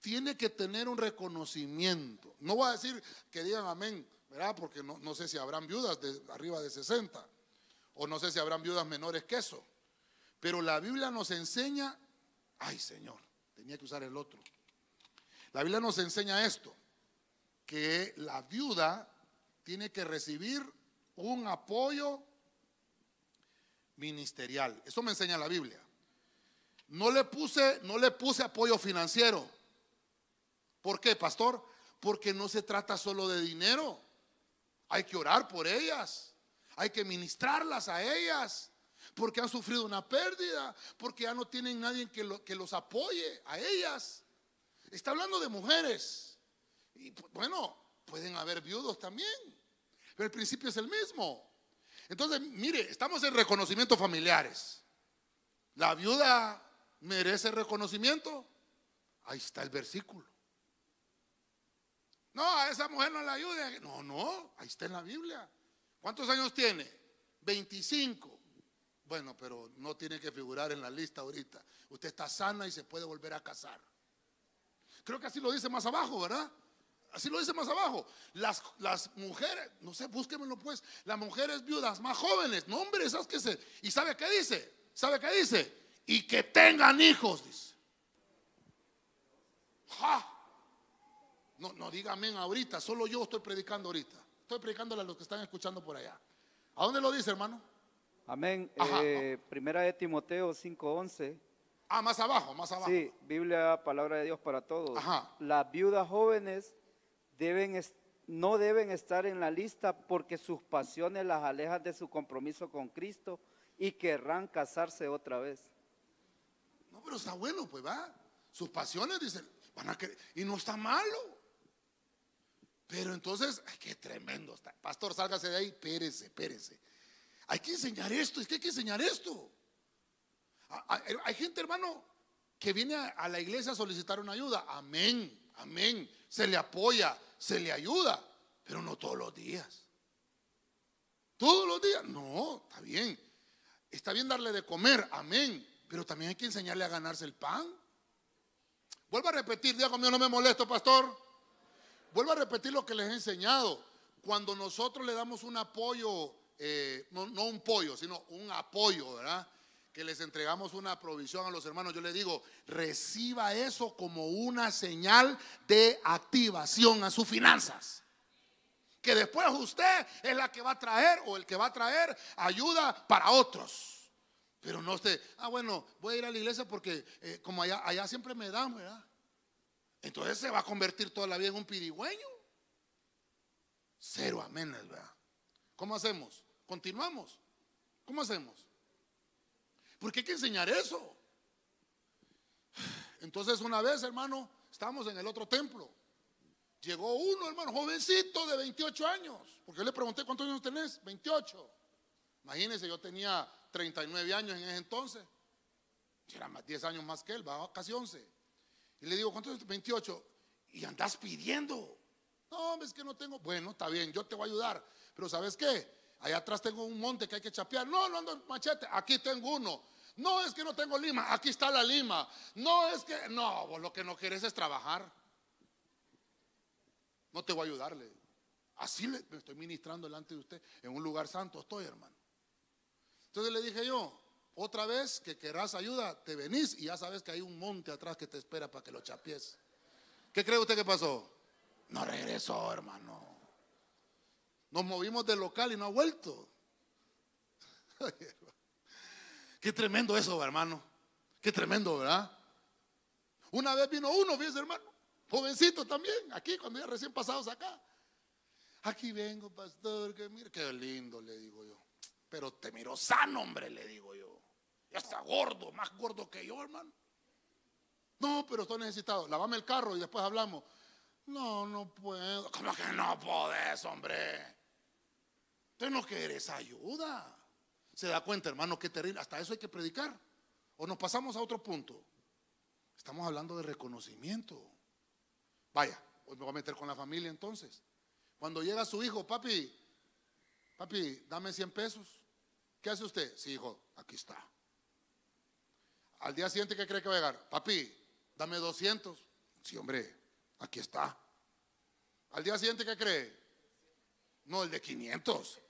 tiene que tener un reconocimiento. No voy a decir que digan amén, ¿verdad? Porque no, no sé si habrán viudas de arriba de 60 o no sé si habrán viudas menores que eso. Pero la Biblia nos enseña, ay Señor, tenía que usar el otro. La Biblia nos enseña esto, que la viuda tiene que recibir un apoyo ministerial. Eso me enseña la Biblia. No le puse, no le puse apoyo financiero. ¿Por qué, pastor? Porque no se trata solo de dinero. Hay que orar por ellas. Hay que ministrarlas a ellas. Porque han sufrido una pérdida. Porque ya no tienen nadie que, que los apoye a ellas. Está hablando de mujeres. Y bueno, pueden haber viudos también. Pero el principio es el mismo. Entonces, mire, estamos en reconocimiento familiares. La viuda merece reconocimiento. Ahí está el versículo. No, a esa mujer no la ayude. No, no, ahí está en la Biblia. ¿Cuántos años tiene? 25. Bueno, pero no tiene que figurar en la lista ahorita. Usted está sana y se puede volver a casar. Creo que así lo dice más abajo, ¿verdad? Así lo dice más abajo. Las, las mujeres, no sé, búsquemelo pues. Las mujeres viudas más jóvenes, no hombre, esas que se. ¿Y sabe qué dice? ¿Sabe qué dice? Y que tengan hijos, dice. ¡Ja! No, no diga amén ahorita, solo yo estoy predicando ahorita. Estoy predicándole a los que están escuchando por allá. ¿A dónde lo dice, hermano? Amén. Eh, primera de Timoteo 5:11. Ah, más abajo, más abajo. Sí, Biblia, palabra de Dios para todos. Las viudas jóvenes deben, no deben estar en la lista porque sus pasiones las alejan de su compromiso con Cristo y querrán casarse otra vez. No, pero está bueno, pues va. Sus pasiones dicen, van a querer, y no está malo. Pero entonces, ay, qué tremendo está. Pastor, sálgase de ahí, pérese, pérese. Hay que enseñar esto, es que hay que enseñar esto. Hay gente, hermano, que viene a la iglesia a solicitar una ayuda. Amén, amén. Se le apoya, se le ayuda, pero no todos los días. Todos los días, no, está bien. Está bien darle de comer, amén. Pero también hay que enseñarle a ganarse el pan. Vuelvo a repetir, Dios mío, no me molesto, pastor. Vuelvo a repetir lo que les he enseñado. Cuando nosotros le damos un apoyo, eh, no, no un pollo, sino un apoyo, ¿verdad? Que les entregamos una provisión a los hermanos, yo le digo, reciba eso como una señal de activación a sus finanzas. Que después usted es la que va a traer o el que va a traer ayuda para otros. Pero no usted, ah, bueno, voy a ir a la iglesia porque eh, como allá, siempre me dan, ¿verdad? Entonces se va a convertir toda la vida en un pirigüeño. Cero aménes, ¿verdad? ¿Cómo hacemos? ¿Continuamos? ¿Cómo hacemos? Porque hay que enseñar eso. Entonces una vez, hermano, estábamos en el otro templo. Llegó uno, hermano, jovencito de 28 años. Porque yo le pregunté, ¿cuántos años tenés? 28. Imagínense, yo tenía 39 años en ese entonces. Era más 10 años más que él, casi 11. Y le digo, ¿cuántos años? 28. Y andás pidiendo. No, es que no tengo. Bueno, está bien, yo te voy a ayudar. Pero ¿sabes qué? Allá atrás tengo un monte que hay que chapear. No, no ando machete. Aquí tengo uno. No es que no tengo lima, aquí está la lima. No es que, no, vos lo que no quieres es trabajar. No te voy a ayudarle. Así le, me estoy ministrando delante de usted. En un lugar santo estoy, hermano. Entonces le dije yo, otra vez que querrás ayuda, te venís y ya sabes que hay un monte atrás que te espera para que lo chapies. ¿Qué cree usted que pasó? No regresó, hermano. Nos movimos del local y no ha vuelto. Qué tremendo eso, hermano. Qué tremendo, ¿verdad? Una vez vino uno, fíjese, hermano, jovencito también, aquí, cuando ya recién pasados acá. Aquí vengo, pastor, que qué lindo, le digo yo. Pero te miro sano, hombre, le digo yo. Ya está gordo, más gordo que yo, hermano. No, pero estoy necesitado. Lavame el carro y después hablamos. No, no puedo. ¿Cómo que no podés, hombre? Tú no quieres ayuda. Se da cuenta, hermano, qué terrible. Hasta eso hay que predicar. O nos pasamos a otro punto. Estamos hablando de reconocimiento. Vaya, hoy me voy a meter con la familia entonces. Cuando llega su hijo, papi, papi, dame 100 pesos. ¿Qué hace usted? Sí, hijo, aquí está. Al día siguiente, ¿qué cree que va a llegar? Papi, dame 200. Sí, hombre, aquí está. Al día siguiente, ¿qué cree? No, el de 500.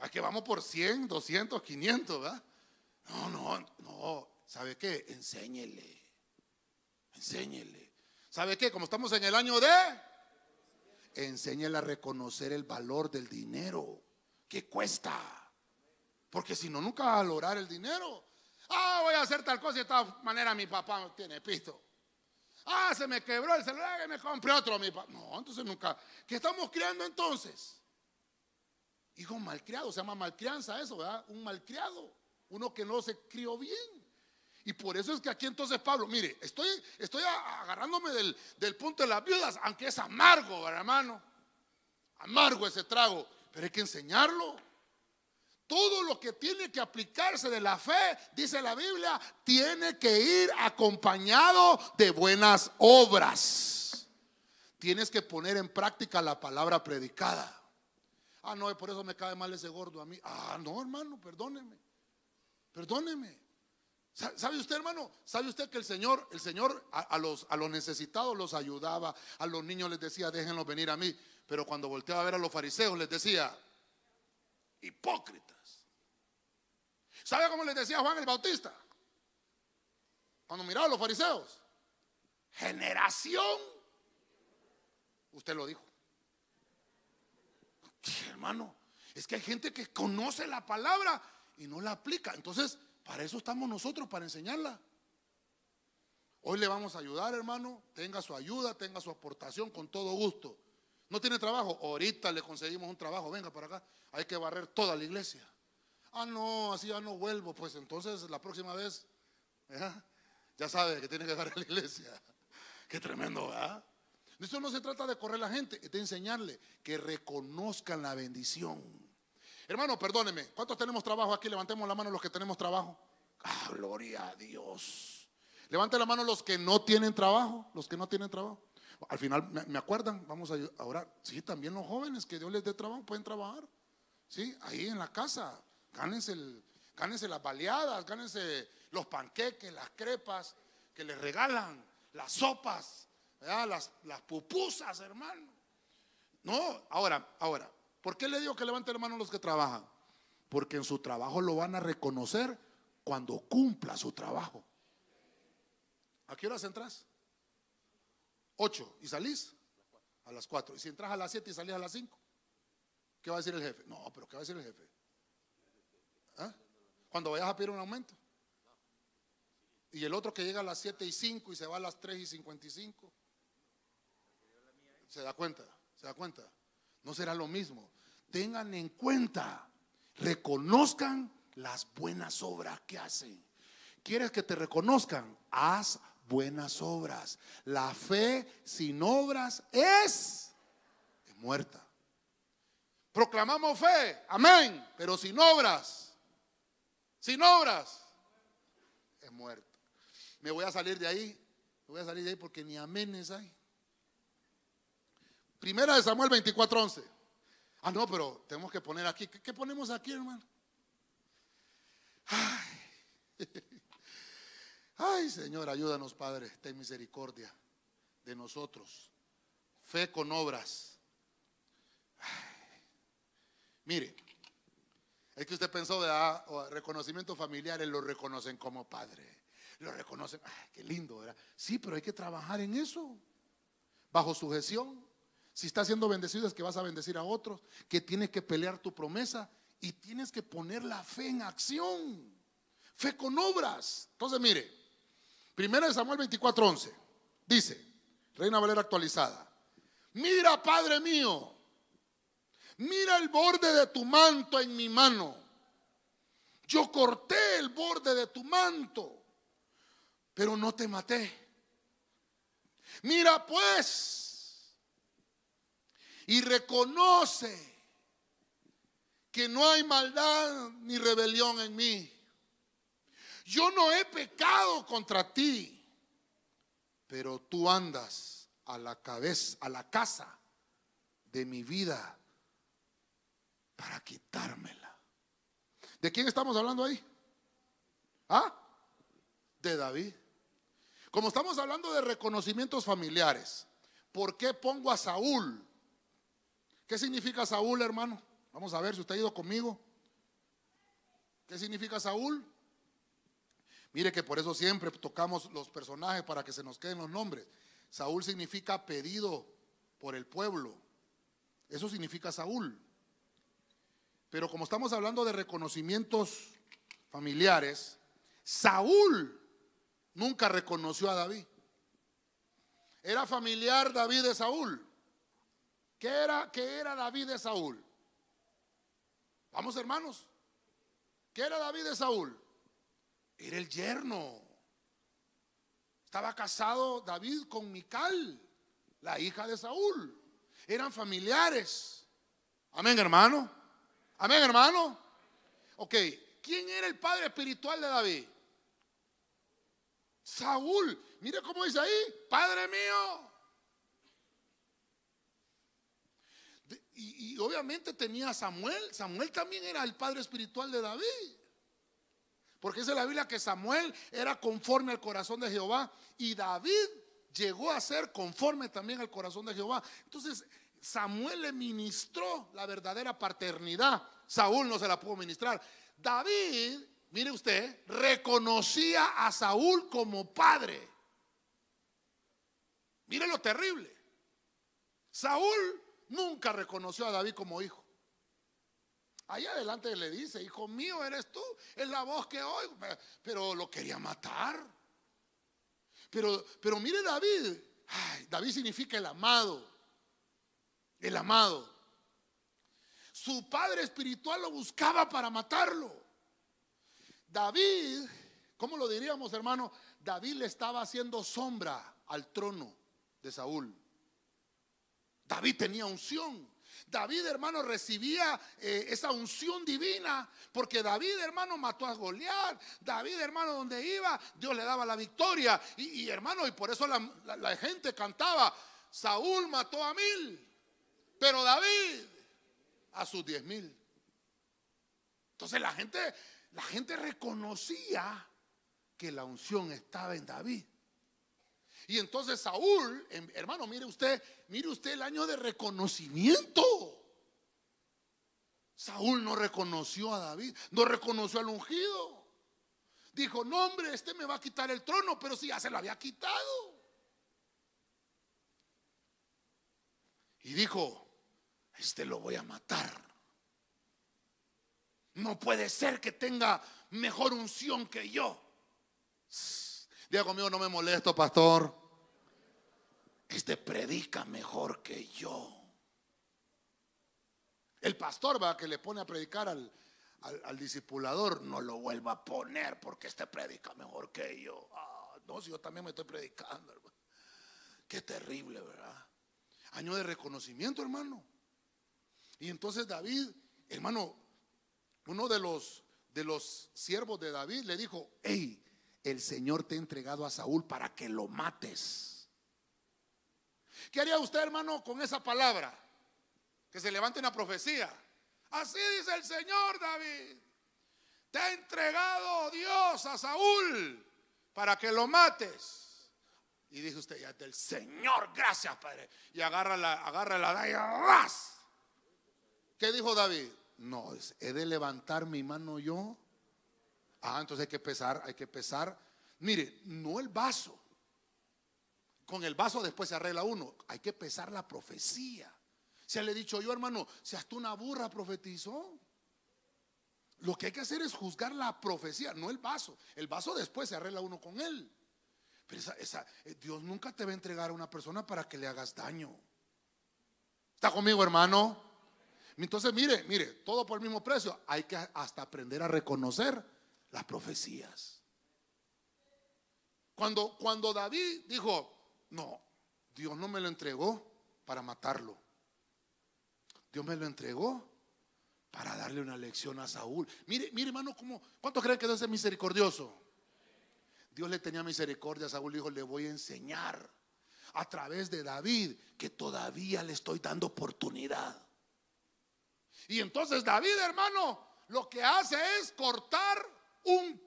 ¿A que vamos por 100, 200, 500, ¿verdad? No, no, no. ¿Sabe qué? Enséñele. Enséñele. ¿Sabe qué? Como estamos en el año de... Enséñele a reconocer el valor del dinero. ¿Qué cuesta? Porque si no, nunca va a valorar el dinero. Ah, voy a hacer tal cosa y de tal manera mi papá tiene pisto. Ah, se me quebró el celular y me compré otro mi papá. No, entonces nunca. ¿Qué estamos creando entonces? Hijo malcriado, se llama malcrianza eso, ¿verdad? Un malcriado, uno que no se crió bien. Y por eso es que aquí entonces Pablo, mire, estoy, estoy agarrándome del, del punto de las viudas, aunque es amargo, hermano. Amargo ese trago, pero hay que enseñarlo. Todo lo que tiene que aplicarse de la fe, dice la Biblia, tiene que ir acompañado de buenas obras. Tienes que poner en práctica la palabra predicada. Ah, no, por eso me cae mal ese gordo a mí. Ah, no, hermano, perdóneme. Perdóneme. ¿Sabe usted, hermano? ¿Sabe usted que el Señor, el Señor a, los, a los necesitados los ayudaba? A los niños les decía, déjenlos venir a mí. Pero cuando volteaba a ver a los fariseos, les decía, hipócritas. ¿Sabe cómo les decía Juan el Bautista? Cuando miraba a los fariseos, generación. Usted lo dijo. Hermano, es que hay gente que conoce la palabra y no la aplica. Entonces, para eso estamos nosotros, para enseñarla. Hoy le vamos a ayudar, hermano. Tenga su ayuda, tenga su aportación con todo gusto. ¿No tiene trabajo? Ahorita le conseguimos un trabajo. Venga para acá. Hay que barrer toda la iglesia. Ah, no, así ya no vuelvo. Pues entonces la próxima vez, ya sabe que tiene que a la iglesia. Qué tremendo, ¿verdad? Eso no se trata de correr la gente, es de enseñarle que reconozcan la bendición. Hermano, perdóneme. ¿Cuántos tenemos trabajo aquí? Levantemos la mano los que tenemos trabajo. Ah, gloria a Dios. Levante la mano los que no tienen trabajo. Los que no tienen trabajo. Al final, ¿me acuerdan? Vamos a orar. Sí, también los jóvenes que Dios les dé trabajo pueden trabajar. Sí, ahí en la casa. Gánense, el, las baleadas, gánense los panqueques, las crepas que les regalan, las sopas, las, las pupusas, hermano. No, ahora, ahora, ¿Por qué le digo que levante la mano los que trabajan? Porque en su trabajo lo van a reconocer cuando cumpla su trabajo. ¿A qué horas entras? Ocho. ¿Y salís? A las cuatro. ¿Y si entras a las siete y salís a las cinco? ¿Qué va a decir el jefe? No, pero ¿qué va a decir el jefe? ¿Ah? Cuando vayas a pedir un aumento. Y el otro que llega a las siete y cinco y se va a las tres y cincuenta y cinco. ¿Se da cuenta? ¿Se da cuenta? No será lo mismo tengan en cuenta, reconozcan las buenas obras que hacen. ¿Quieres que te reconozcan? Haz buenas obras. La fe sin obras es, muerta. Proclamamos fe, amén, pero sin obras, sin obras, es muerta. Me voy a salir de ahí, me voy a salir de ahí porque ni aménes hay. Primera de Samuel 24:11. Ah, no, pero tenemos que poner aquí. ¿Qué, ponemos aquí, hermano? Ay. Señor, ayúdanos, Padre. Ten misericordia de nosotros. Fe con obras. Mire, es que usted pensó de ah, reconocimiento familiar, lo reconocen como padre. Lo reconocen, ay, qué lindo, ¿verdad? Sí, pero hay que trabajar en eso. Bajo sujeción. Si estás siendo bendecido es que vas a bendecir a otros, que tienes que pelear tu promesa y tienes que poner la fe en acción. Fe con obras. Entonces, mire, primera de Samuel 24:11 dice, Reina Valera actualizada, mira, Padre mío, mira el borde de tu manto en mi mano. Yo corté el borde de tu manto, pero no te maté. Mira pues, y reconoce que no hay maldad ni rebelión en mí. Yo no he pecado contra ti, pero tú andas a la cabeza, a la casa de mi vida para quitármela. ¿De quién estamos hablando ahí? ¿Ah? De David. Como estamos hablando de reconocimientos familiares, ¿por qué pongo a Saúl ¿Qué significa Saúl, hermano? Vamos a ver si usted ha ido conmigo. ¿Qué significa Saúl? Mire que por eso siempre tocamos los personajes para que se nos queden los nombres. Saúl significa pedido por el pueblo. Eso significa Saúl. Pero como estamos hablando de reconocimientos familiares, Saúl nunca reconoció a David. Era familiar David de Saúl. ¿Qué era, qué era David de Saúl? Vamos hermanos. ¿Qué era David de Saúl? Era el yerno. Estaba casado David con Mical, la hija de Saúl. Eran familiares. Amén, hermano. Amén, hermano. Ok, ¿quién era el padre espiritual de David? Saúl. Mire cómo dice ahí, Padre mío. Y, obviamente tenía a Samuel. Samuel también era el padre espiritual de David. Porque dice la Biblia que Samuel era conforme al corazón de Jehová y David llegó a ser conforme también al corazón de Jehová. Entonces Samuel le ministró la verdadera paternidad. Saúl no se la pudo ministrar. David, mire usted, reconocía a Saúl como padre. Mire lo terrible. Saúl nunca reconoció a David como hijo. Allá adelante le dice, hijo mío eres tú, es la voz que oigo, pero lo quería matar. Pero, pero mire David, David significa el amado, el amado. Su padre espiritual lo buscaba para matarlo. David, ¿cómo lo diríamos hermano? David le estaba haciendo sombra al trono de Saúl. David tenía unción. David, hermano, recibía eh, esa unción divina porque David, hermano, mató a Goliat. David, hermano, donde iba, Dios le daba la victoria. Y, hermano, y por eso la, gente cantaba, Saúl mató a mil, pero David a sus diez mil. Entonces la gente, la gente reconocía que la unción estaba en David. Y entonces Saúl, em, hermano, mire usted, mire usted el año de reconocimiento. Saúl no reconoció a David, no reconoció al ungido. Dijo, no hombre, este me va a quitar el trono, pero si ya se lo había quitado. Y dijo, este lo voy a matar. No puede ser que tenga mejor unción que yo. Diga conmigo, no me molesto, pastor. Este predica mejor que yo. El pastor va que le pone a predicar al, al, discipulador, no lo vuelva a poner porque este predica mejor que yo. Ah, no, si yo también me estoy predicando, hermano. Qué terrible, ¿verdad? Año de reconocimiento, hermano. Y entonces David, hermano, uno de los de los siervos de David le dijo, hey, el Señor te ha entregado a Saúl para que lo mates. ¿Qué haría usted, hermano, con esa palabra? Que se levante una profecía. Así dice el Señor, David. Te ha entregado Dios a Saúl para que lo mates. Y dice usted, ya del Señor, gracias, Padre. Y agarra la, agarra la daga. ¿Qué dijo David? No, he de levantar mi mano yo Ah, entonces hay que pesar, hay que pesar. Mire, no el vaso. Con el vaso después se arregla uno. Hay que pesar la profecía. Se le he dicho yo, hermano, si hasta una burra profetizó. Lo que hay que hacer es juzgar la profecía, no el vaso. El vaso después se arregla uno con él. Pero esa, eh, Dios nunca te va a entregar a una persona para que le hagas daño. ¿Está conmigo, hermano? Entonces, mire, mire, todo por el mismo precio. Hay que hasta aprender a reconocer las profecías. Cuando, cuando David dijo, no, Dios no me lo entregó para matarlo. Dios me lo entregó para darle una lección a Saúl. Mire, mire hermano, ¿cómo, ¿cuántos creen que Dios es misericordioso? Dios le tenía misericordia a Saúl, dijo, le voy a enseñar a través de David que todavía le estoy dando oportunidad. Y entonces David, hermano, lo que hace es cortar un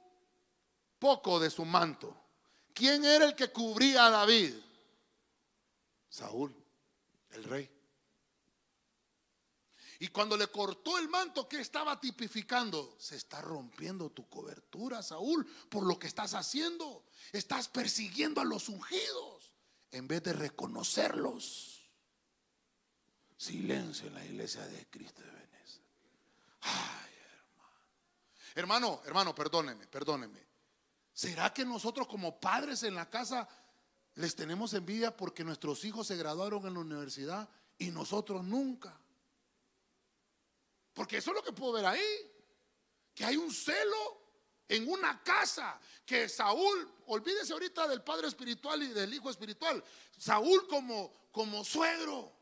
poco de su manto. ¿Quién era el que cubría a David? Saúl, el rey. Y cuando le cortó el manto, ¿qué estaba tipificando? Se está rompiendo tu cobertura, Saúl, por lo que estás haciendo. Estás persiguiendo a los ungidos en vez de reconocerlos. Silencio en la iglesia de Cristo de Venecia. Ay, Hermano, hermano, perdóneme, perdóneme. ¿Será que nosotros como padres en la casa les tenemos envidia porque nuestros hijos se graduaron en la universidad y nosotros nunca? Porque eso es lo que puedo ver ahí. Que hay un celo en una casa que Saúl, olvídese ahorita del padre espiritual y del hijo espiritual, Saúl como, como suegro,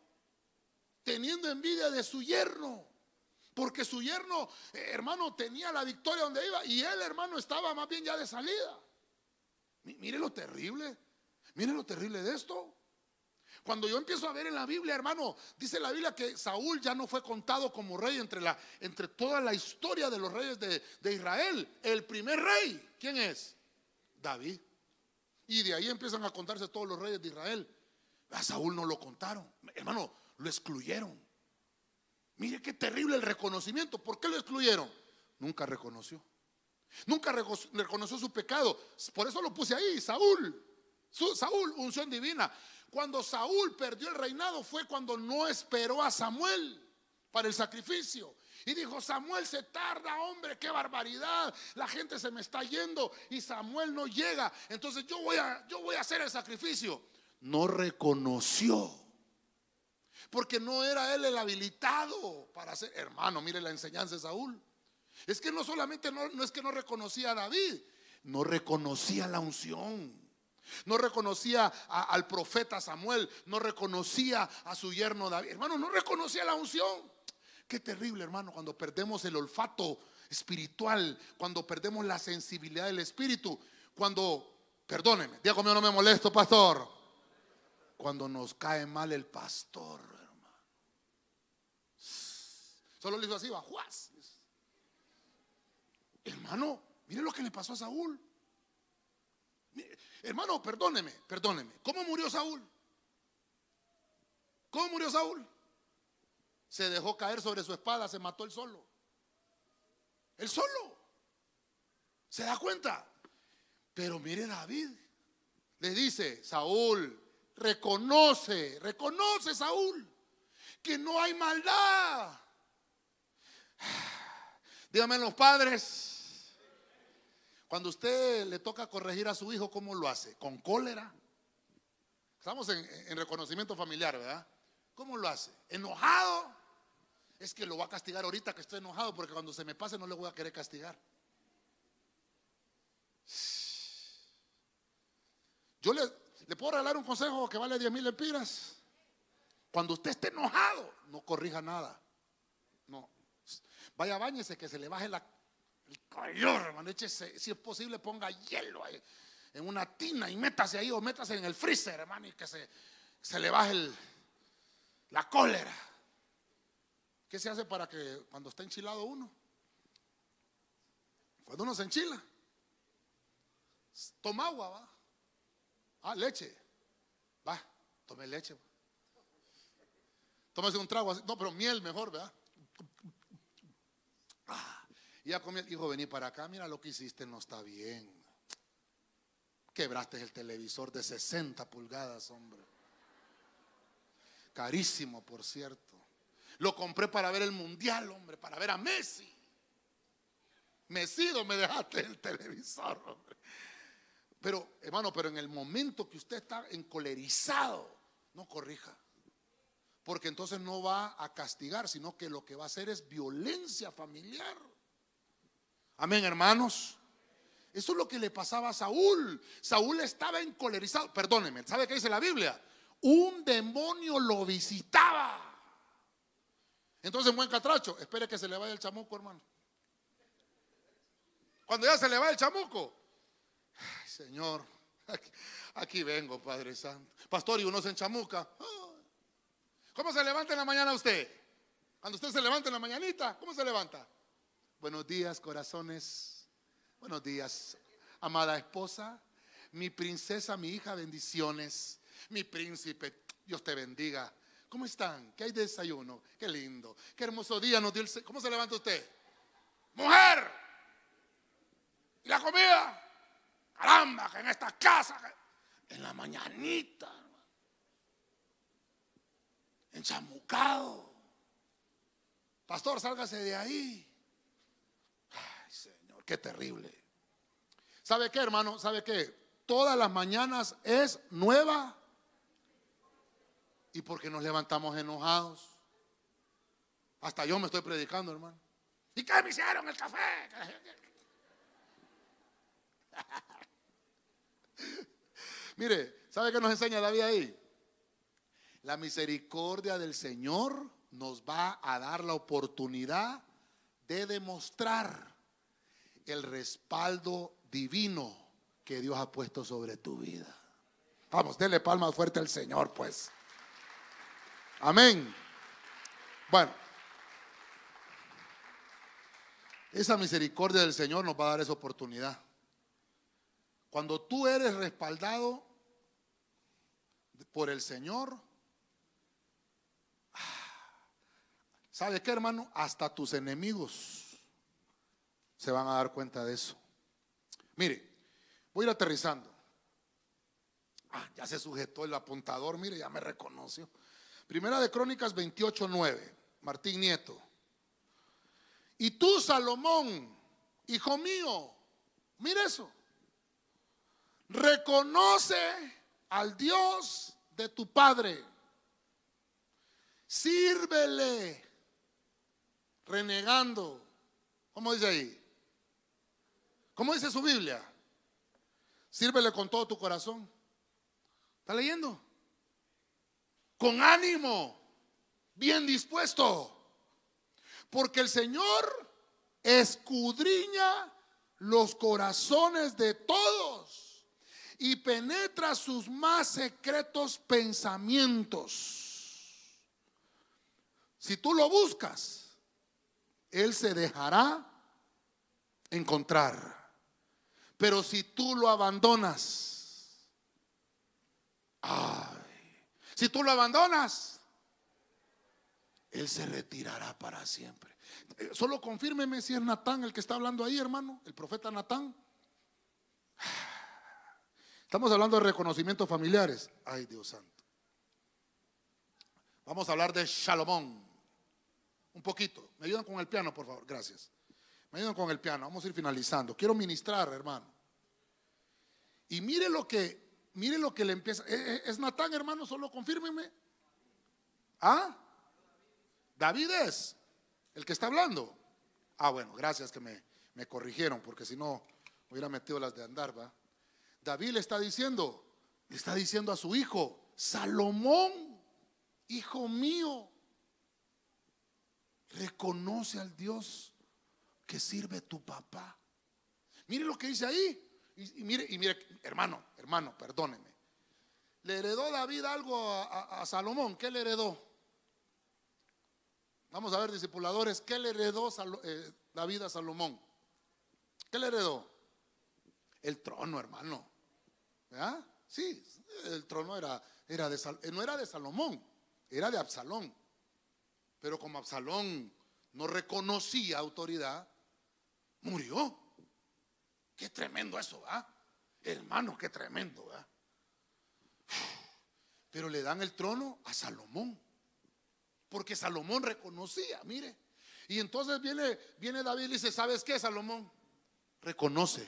teniendo envidia de su yerno. Porque su yerno, eh, hermano, tenía la victoria donde iba y él, hermano, estaba más bien ya de salida. Mire lo terrible, mire lo terrible de esto. Cuando yo empiezo a ver en la Biblia, hermano, dice la Biblia que Saúl ya no fue contado como rey entre, la, entre toda la historia de los reyes de, de Israel. El primer rey, ¿quién es? David. Y de ahí empiezan a contarse todos los reyes de Israel. A Saúl no lo contaron. Hermano, lo excluyeron. Mire qué terrible el reconocimiento. ¿Por qué lo excluyeron? Nunca reconoció. Nunca reconoció su pecado. Por eso lo puse ahí, Saúl. Saúl, unción divina. Cuando Saúl perdió el reinado fue cuando no esperó a Samuel para el sacrificio. Y dijo, Samuel se tarda, hombre, qué barbaridad. La gente se me está yendo y Samuel no llega. Entonces yo voy a, yo voy a hacer el sacrificio. No reconoció. Porque no era él el habilitado para hacer. Hermano, mire la enseñanza de Saúl. Es que no solamente no, no es que no reconocía a David, no reconocía la unción. No reconocía al profeta Samuel, no reconocía a su yerno David. Hermano, no reconocía la unción. Qué terrible, hermano, cuando perdemos el olfato espiritual, cuando perdemos la sensibilidad del espíritu, cuando, perdóneme, diga conmigo, no me molesto, pastor. Cuando nos cae mal el pastor, hermano. Solo le hizo así, bajuas. Hermano, mire lo que le pasó a Saúl. Hermano, perdóneme, perdóneme. ¿Cómo murió Saúl? ¿Cómo murió Saúl? Se dejó caer sobre su espada, se mató él solo. Él solo. ¿Se da cuenta? Pero mire David, le dice, Saúl, reconoce, reconoce Saúl, que no hay maldad. Dígame los padres, cuando usted le toca corregir a su hijo, ¿cómo lo hace? ¿Con cólera? Estamos en, reconocimiento familiar, ¿verdad? ¿Cómo lo hace? ¿Enojado? Es que lo va a castigar ahorita que estoy enojado porque cuando se me pase no le voy a querer castigar. Yo le, le puedo regalar un consejo que vale 10 mil empiras. Cuando usted esté enojado, no corrija nada. No. Vaya, bañese que se le baje la, calor, hermano, échese, si es posible, ponga hielo ahí, en una tina y métase ahí o métase en el freezer, hermano, y que se, se le baje la cólera. ¿Qué se hace para que cuando está enchilado uno? Cuando uno se enchila, toma agua, va. Ah, leche. Va, tome leche. Tómese un trago así. No, pero miel mejor, ¿verdad? Ah. Y ya comió, hijo, vení para acá, mira lo que hiciste, no está bien. Quebraste el televisor de 60 pulgadas, hombre. Carísimo, por cierto. Lo compré para ver el mundial, hombre, para ver a Messi. Mesido me dejaste el televisor, hombre. Pero, hermano, pero en el momento que usted está encolerizado, no corrija. Porque entonces no va a castigar, sino que lo que va a hacer es violencia familiar. Amén, hermanos. Eso es lo que le pasaba a Saúl. Saúl estaba encolerizado. Perdóneme, ¿sabe qué dice la Biblia? Un demonio lo visitaba. Entonces, buen catracho, espere que se le vaya el chamuco, hermano. Cuando ya se le va el chamuco, Señor, aquí, vengo, Padre Santo. Pastor, y uno se enchamuca. ¿Cómo se levanta en la mañana usted? Cuando usted se levanta en la mañanita, ¿cómo se levanta? Buenos días, corazones. Buenos días, amada esposa. Mi princesa, mi hija, bendiciones. Mi príncipe, Dios te bendiga. ¿Cómo están? ¿Qué hay de desayuno? Qué lindo. Qué hermoso día nos dio el... ¿Cómo se levanta usted? Mujer. ¿Y la comida? Caramba, que en esta casa, en la mañanita, enchamucado. Pastor, sálgase de ahí. Qué terrible. ¿Sabe qué, hermano? ¿Sabe qué? Todas las mañanas es nueva. ¿Y por qué nos levantamos enojados? Hasta yo me estoy predicando, hermano. ¿Y qué me hicieron el café? Mire, ¿sabe qué nos enseña David ahí? La misericordia del Señor nos va a dar la oportunidad de demostrar el respaldo divino que Dios ha puesto sobre tu vida. Vamos, denle palmas fuerte al Señor, pues. Amén. Bueno, esa misericordia del Señor nos va a dar esa oportunidad. Cuando tú eres respaldado por el Señor, ¿sabe qué, hermano? Hasta tus enemigos se van a dar cuenta de eso. Mire, voy a ir aterrizando. Ah, ya se sujetó el apuntador, mire, ya me reconoció. Primera de Crónicas 28, 9. Martín Nieto. Y tú, Salomón, hijo mío, mire eso. Reconoce al Dios de tu Padre. Sírvele, renegando. ¿Cómo dice ahí? ¿Cómo dice su Biblia? Sírvele con todo tu corazón. ¿Está leyendo? Con ánimo, bien dispuesto. Porque el Señor escudriña los corazones de todos y penetra sus más secretos pensamientos. Si tú lo buscas, Él se dejará encontrar. Pero si tú lo abandonas, ay, si tú lo abandonas, Él se retirará para siempre. Eh, solo confírmeme si es Natán el que está hablando ahí, hermano, el profeta Natán. Estamos hablando de reconocimientos familiares. Ay, Dios santo. Vamos a hablar de Salomón. Un poquito. ¿Me ayudan con el piano, por favor? Gracias. Me ayudan con el piano. Vamos a ir finalizando. Quiero ministrar, hermano. Y mire lo que, mire lo que le empieza. ¿E, e, ¿Es Natán, hermano? Solo confírmeme. ¿Ah? David es el que está hablando. Ah, bueno, gracias que me, me corrigieron, porque si no hubiera metido las de andar, ¿va? David le está diciendo, le está diciendo a su hijo, Salomón, hijo mío, reconoce al Dios que sirve tu papá. Mire lo que dice ahí. Y, mire, y mire, hermano, hermano, perdóneme. Le heredó David algo a, Salomón. ¿Qué le heredó? Vamos a ver, discipuladores, ¿qué le heredó eh, David a Salomón? ¿Qué le heredó? El trono, hermano. ¿Verdad? Sí, el trono era, era de, eh, no era de Salomón, era de Absalón. Pero como Absalón no reconocía autoridad, murió. Qué tremendo eso, ¿va? Hermano, qué tremendo, ¿va? Pero le dan el trono a Salomón. Porque Salomón reconocía, mire. Y entonces viene, viene David y dice, ¿sabes qué, Salomón? Reconoce.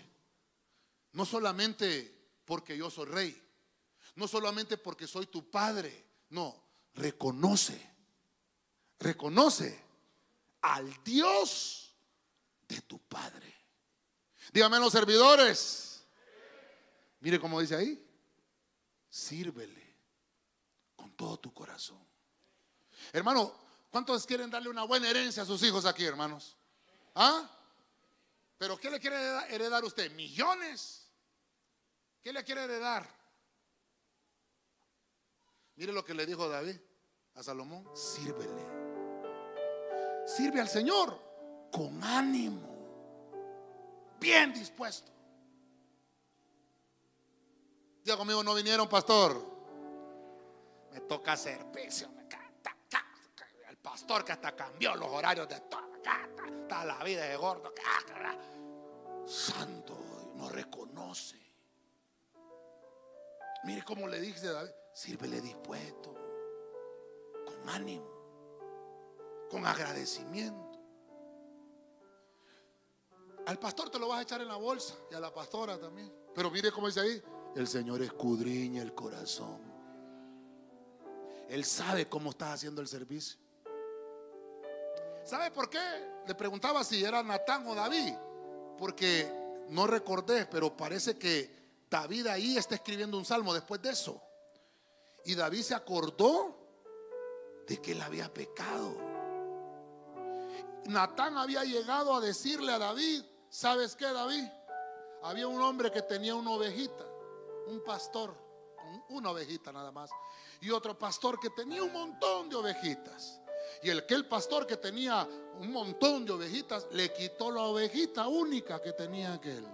No solamente porque yo soy rey. No solamente porque soy tu padre. No, reconoce reconoce al Dios de tu Padre. Dígame los servidores. Mire cómo dice ahí. Sírvele con todo tu corazón. Hermano, ¿cuántos quieren darle una buena herencia a sus hijos aquí, hermanos? ¿Ah? ¿Pero qué le quiere heredar usted? ¿Millones? ¿Qué le quiere heredar? Mire lo que le dijo David a Salomón. Sírvele sirve al Señor con ánimo, bien dispuesto. Diga conmigo, no vinieron, pastor. Me toca servicio. El pastor que hasta cambió los horarios de toda la vida de gordo. Santo, no reconoce. Mire cómo le dice David, sírvele dispuesto, con ánimo con agradecimiento. Al pastor te lo vas a echar en la bolsa y a la pastora también. Pero mire cómo dice ahí, el Señor escudriña el corazón. Él sabe cómo estás haciendo el servicio. ¿Sabe por qué? Le preguntaba si era Natán o David. Porque no recordé, pero parece que David ahí está escribiendo un salmo después de eso. Y David se acordó de que él había pecado. Natán había llegado a decirle a David, ¿sabes qué, David? Había un hombre que tenía una ovejita, un pastor, una ovejita nada más, y otro pastor que tenía un montón de ovejitas. Y el que el pastor que tenía un montón de ovejitas le quitó la ovejita única que tenía aquel.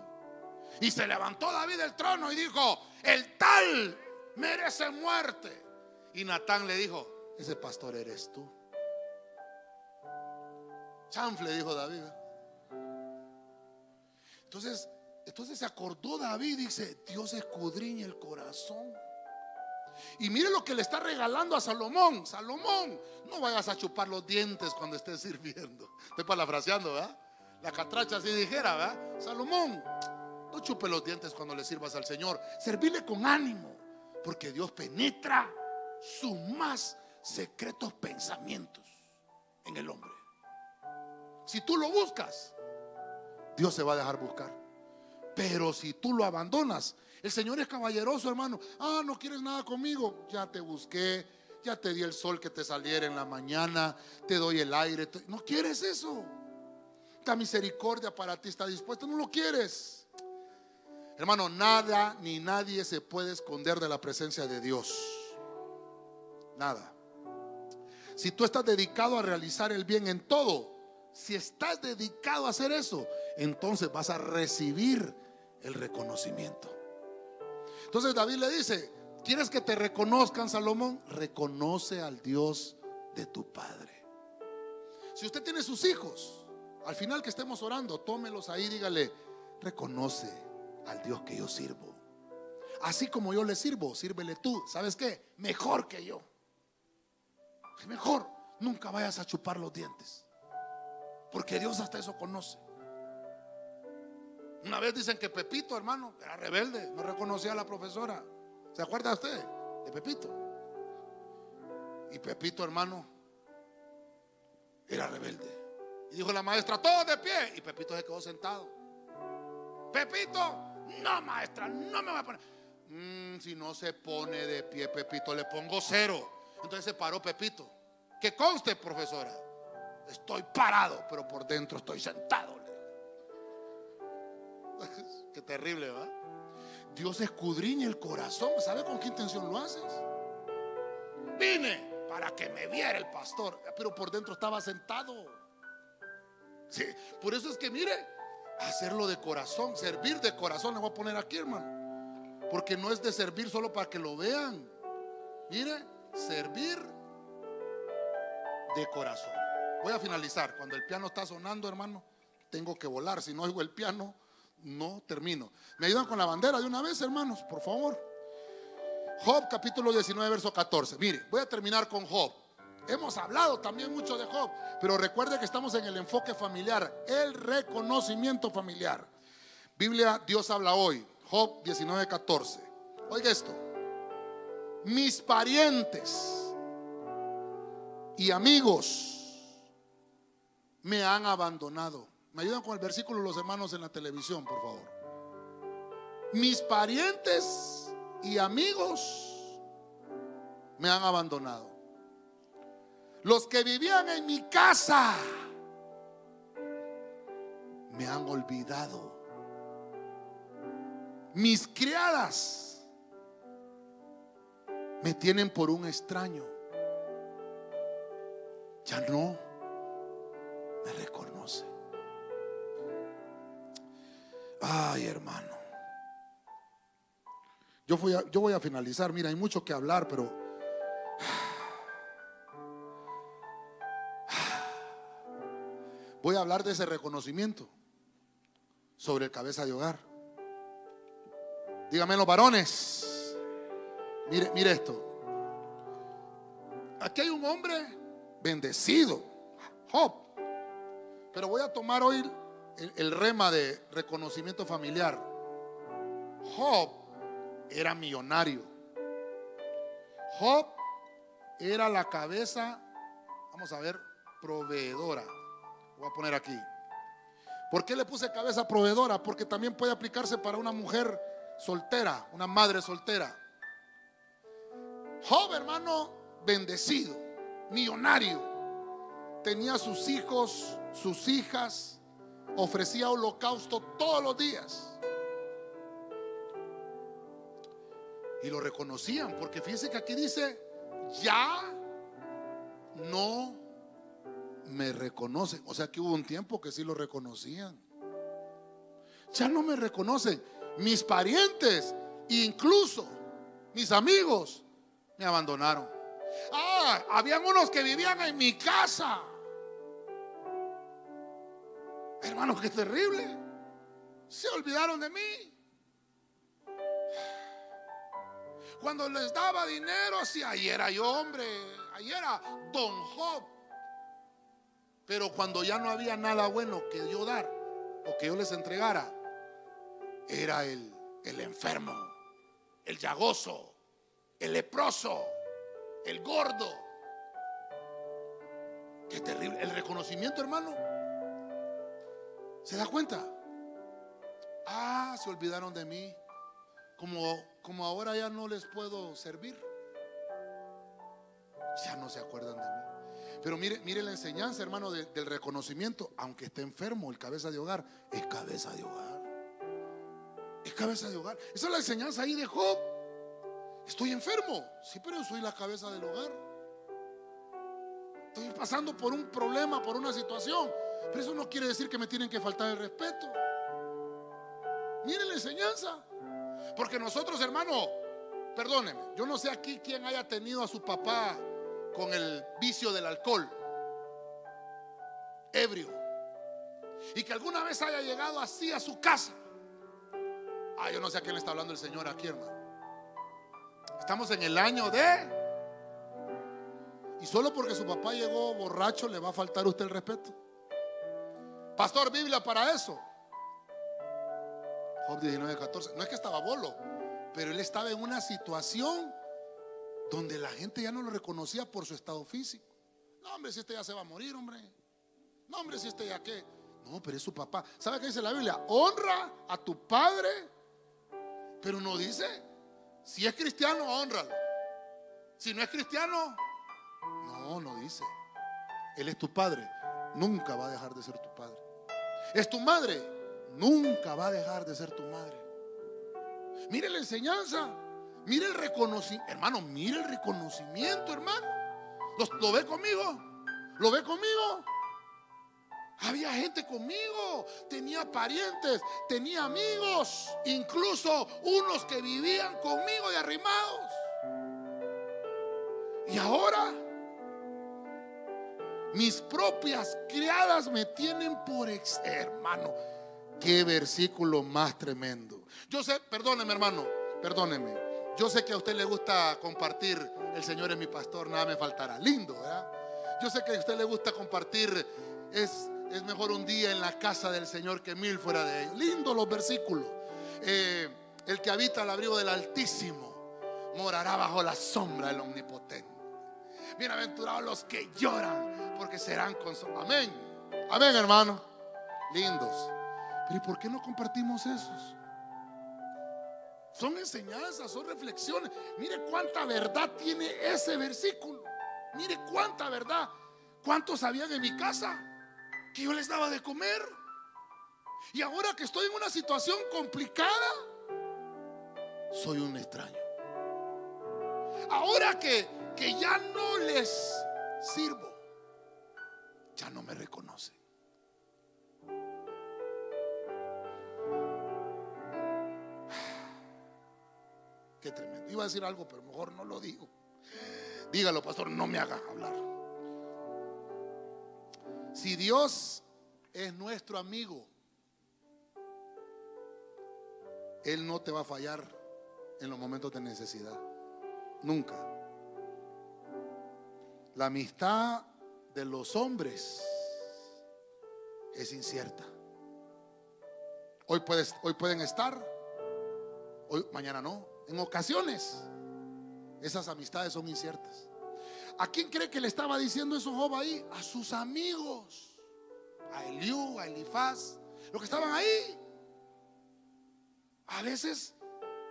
Y se levantó David del trono y dijo, el tal merece muerte. Y Natán le dijo, ese pastor eres tú. Chanfle, dijo David. Entonces, entonces se acordó David, dice, Dios escudriña el corazón. Y mire lo que le está regalando a Salomón. Salomón, no vayas a chupar los dientes cuando estés sirviendo. Estoy parafraseando, ¿verdad? La catracha así dijera, ¿verdad? Salomón, no chupe los dientes cuando le sirvas al Señor. Servirle con ánimo, porque Dios penetra sus más secretos pensamientos en el hombre. Si tú lo buscas, Dios se va a dejar buscar. Pero si tú lo abandonas, el Señor es caballeroso, hermano. Ah, no quieres nada conmigo. Ya te busqué, ya te di el sol que te saliera en la mañana, te doy el aire. No quieres eso. La misericordia para ti está dispuesta, no lo quieres. Hermano, nada ni nadie se puede esconder de la presencia de Dios. Nada. Si tú estás dedicado a realizar el bien en todo, si estás dedicado a hacer eso, entonces vas a recibir el reconocimiento. Entonces David le dice, ¿quieres que te reconozcan, Salomón? Reconoce al Dios de tu Padre. Si usted tiene sus hijos, al final que estemos orando, tómelos ahí, dígale, reconoce al Dios que yo sirvo. Así como yo le sirvo, sírvele tú. ¿Sabes qué? Mejor que yo. Mejor, nunca vayas a chupar los dientes. Porque Dios hasta eso conoce. Una vez dicen que Pepito, hermano, era rebelde, no reconocía a la profesora. ¿Se acuerda usted de Pepito? Y Pepito, hermano, era rebelde. Y dijo la maestra, todo de pie. Y Pepito se quedó sentado. Pepito, no, maestra, no me va a poner. Mm, si no se pone de pie, Pepito, le pongo cero. Entonces se paró Pepito. Que conste, profesora. Estoy parado, pero por dentro estoy sentado. Qué terrible, ¿va? Dios escudriña el corazón. ¿Sabe con qué intención lo haces? Vine para que me viera el pastor, pero por dentro estaba sentado. Sí, por eso es que mire, hacerlo de corazón, servir de corazón, le voy a poner aquí, hermano. Porque no es de servir solo para que lo vean. Mire, servir de corazón. Voy a finalizar. Cuando el piano está sonando, hermano, tengo que volar. Si no oigo el piano, no termino. ¿Me ayudan con la bandera de una vez, hermanos? Por favor. Job capítulo 19, verso 14. Mire, voy a terminar con Job. Hemos hablado también mucho de Job, pero recuerde que estamos en el enfoque familiar, el reconocimiento familiar. Biblia, Dios habla hoy. Job 19, 14. Oiga esto. Mis parientes y amigos me han abandonado. Me ayudan con el versículo los hermanos en la televisión, por favor. Mis parientes y amigos me han abandonado. Los que vivían en mi casa me han olvidado. Mis criadas me tienen por un extraño. Ya no me reconoce. Ay, hermano. Yo voy, a, yo voy a finalizar. Mira, hay mucho que hablar, pero... Voy a hablar de ese reconocimiento sobre el cabeza de hogar. Dígame los varones. Mire, mire esto. Aquí hay un hombre bendecido, Job. Pero voy a tomar hoy el, rema de reconocimiento familiar. Job era millonario. Job era la cabeza, vamos a ver, proveedora. Voy a poner aquí. ¿Por qué le puse cabeza proveedora? Porque también puede aplicarse para una mujer soltera, una madre soltera. Job, hermano, bendecido, millonario. Tenía sus hijos, sus hijas, ofrecía holocausto todos los días. Y lo reconocían, porque fíjense que aquí dice, ya no me reconocen. O sea que hubo un tiempo que sí lo reconocían. Ya no me reconocen. Mis parientes, incluso mis amigos, me abandonaron. Ah, habían unos que vivían en mi casa. Hermanos, qué terrible. Se olvidaron de mí. Cuando les daba dinero, si ahí era yo, hombre, ahí era Don Job. Pero cuando ya no había nada bueno que yo dar o que yo les entregara, era el, el enfermo, el llagoso, el leproso, el gordo. Qué terrible. El reconocimiento, hermano. ¿Se da cuenta? Ah, se olvidaron de mí. Como, como ahora ya no les puedo servir. Ya no se acuerdan de mí. Pero mire, mire la enseñanza, hermano, del reconocimiento. Aunque esté enfermo, el cabeza de hogar es cabeza de hogar. Es cabeza de hogar. Esa es la enseñanza ahí de Job. Estoy enfermo. Sí, pero soy la cabeza del hogar. Estoy pasando por un problema, por una situación. Pero eso no quiere decir que me tienen que faltar el respeto. Mire la enseñanza. Porque nosotros, hermano, perdóneme, yo no sé aquí quién haya tenido a su papá con el vicio del alcohol, ebrio, y que alguna vez haya llegado así a su casa. Ah, yo no sé a quién le está hablando el Señor aquí, hermano. Estamos en el año de... Y solo porque su papá llegó borracho le va a faltar a usted el respeto. Pastor, Biblia para eso. Job 19, 14. No es que estaba bolo, pero él estaba en una situación donde la gente ya no lo reconocía por su estado físico. No, hombre, si este ya se va a morir, hombre. No, hombre, si este ya qué. No, pero es su papá. ¿Sabe qué dice la Biblia? Honra a tu padre, pero no dice, si es cristiano, honralo. Si no es cristiano, no, no dice. Él es tu padre, nunca va a dejar de ser tu padre. Es tu madre, nunca va a dejar de ser tu madre. Mire la enseñanza, mire el reconocimiento, hermano, mire el reconocimiento, hermano. ¿Lo, ve conmigo? ¿Lo ve conmigo? Había gente conmigo, tenía parientes, tenía amigos, incluso unos que vivían conmigo y arrimados. Y ahora mis propias criadas me tienen por ex hermano. Qué versículo más tremendo. Yo sé, perdóneme hermano, perdóneme. Yo sé que a usted le gusta compartir, el Señor es mi pastor, nada me faltará. Lindo, ¿verdad? Yo sé que a usted le gusta compartir, es, es mejor un día en la casa del Señor que mil fuera de ellos. Lindo los versículos. Eh, el que habita al abrigo del Altísimo morará bajo la sombra del Omnipotente. Bienaventurados los que lloran, porque serán consolados. Amén. Amén, hermano. Lindos. Pero ¿y por qué no compartimos esos? Son enseñanzas, son reflexiones. Mire cuánta verdad tiene ese versículo. Mire cuánta verdad. ¿Cuántos sabían en mi casa que yo les daba de comer? Y ahora que estoy en una situación complicada, soy un extraño. Ahora que, que ya no les sirvo, ya no me reconocen. tremendo. Iba a decir algo, pero mejor no lo digo. Dígalo, pastor, no me haga hablar. Si Dios es nuestro amigo, Él no te va a fallar en los momentos de necesidad. Nunca. La amistad de los hombres es incierta. Hoy, pueden estar, hoy, mañana no en ocasiones esas amistades son inciertas. ¿A quién cree que le estaba diciendo eso Job ahí? A sus amigos, a Eliú, a Elifaz. los que estaban ahí. A veces,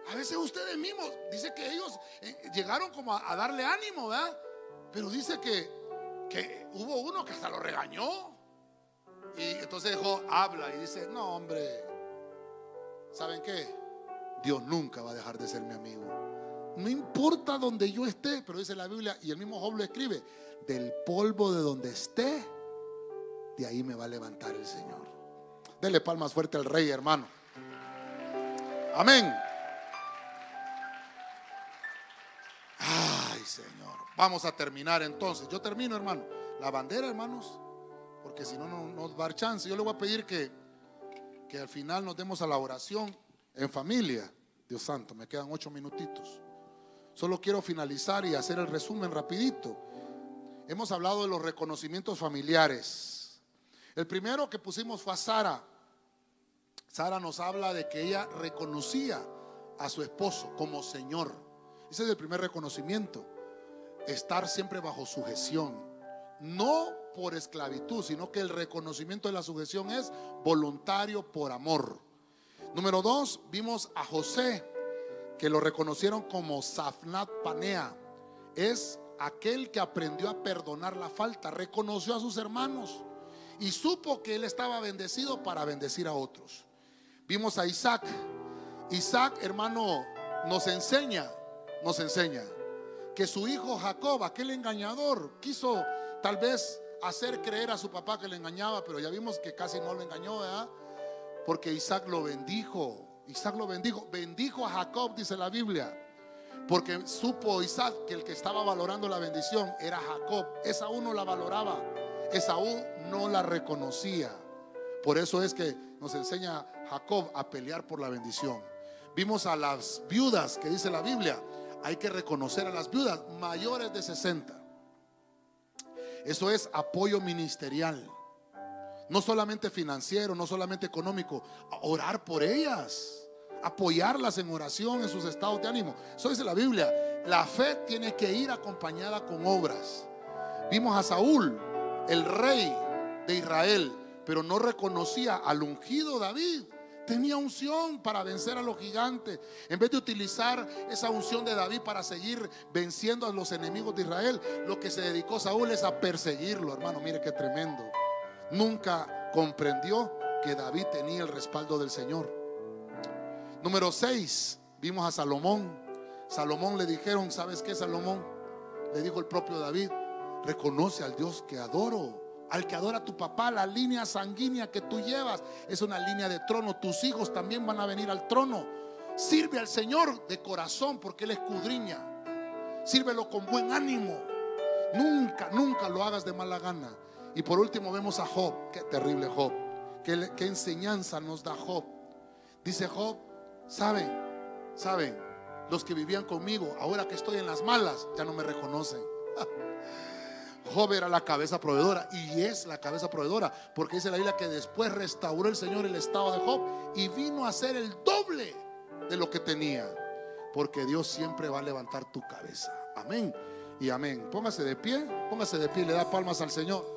a veces ustedes mismos, dice que ellos eh, llegaron como a, a darle ánimo, ¿verdad? Pero dice que, que hubo uno que hasta lo regañó. Y entonces dijo, habla y dice, no hombre, ¿saben qué? Dios nunca va a dejar de ser mi amigo. No importa donde yo esté, pero dice la Biblia, y el mismo Job lo escribe, del polvo de donde esté, de ahí me va a levantar el Señor. Dele palmas fuerte al rey, hermano. Amén. Ay, Señor. Vamos a terminar entonces. Yo termino, hermano. La bandera, hermanos, porque si no, no nos va a dar chance. Yo le voy a pedir que, que al final nos demos a la oración en familia. Dios santo, me quedan ocho minutitos. Solo quiero finalizar y hacer el resumen rapidito. Hemos hablado de los reconocimientos familiares. El primero que pusimos fue a Sara. Sara nos habla de que ella reconocía a su esposo como Señor. Ese es el primer reconocimiento. Estar siempre bajo sujeción. No por esclavitud, sino que el reconocimiento de la sujeción es voluntario por amor. Número dos, vimos a José, que lo reconocieron como Safnat Panea. Es aquel que aprendió a perdonar la falta, reconoció a sus hermanos y supo que él estaba bendecido para bendecir a otros. Vimos a Isaac. Isaac, hermano, nos enseña, nos enseña que su hijo Jacob, aquel engañador, quiso tal vez hacer creer a su papá que le engañaba, pero ya vimos que casi no lo engañó, ¿verdad? Porque Isaac lo bendijo. Isaac lo bendijo. Bendijo a Jacob, dice la Biblia. Porque supo Isaac que el que estaba valorando la bendición era Jacob. Esaú no la valoraba. Esaú no la reconocía. Por eso es que nos enseña Jacob a pelear por la bendición. Vimos a las viudas que dice la Biblia. Hay que reconocer a las viudas mayores de 60. Eso es apoyo ministerial. No solamente financiero, no solamente económico. Orar por ellas. Apoyarlas en oración en sus estados de ánimo. Eso dice la Biblia. La fe tiene que ir acompañada con obras. Vimos a Saúl, el rey de Israel, pero no reconocía al ungido David. Tenía unción para vencer a los gigantes. En vez de utilizar esa unción de David para seguir venciendo a los enemigos de Israel, lo que se dedicó Saúl es a perseguirlo, hermano. Mire qué tremendo. Nunca comprendió que David tenía el respaldo del Señor. Número 6, vimos a Salomón. Salomón le dijeron, ¿sabes qué, Salomón? Le dijo el propio David, reconoce al Dios que adoro al que adora a tu papá, la línea sanguínea que tú llevas es una línea de trono. Tus hijos también van a venir al trono. Sirve al Señor de corazón porque Él escudriña. Sírvelo con buen ánimo. Nunca, nunca lo hagas de mala gana. Y por último vemos a Job. Qué terrible Job. Qué, qué enseñanza nos da Job. Dice Job, saben, saben, los que vivían conmigo, ahora que estoy en las malas, ya no me reconocen. Job era la cabeza proveedora y es la cabeza proveedora, porque dice la Biblia que después restauró el Señor el estado de Job y vino a ser el doble de lo que tenía, porque Dios siempre va a levantar tu cabeza. Amén y amén. Póngase de pie, póngase de pie, le da palmas al Señor.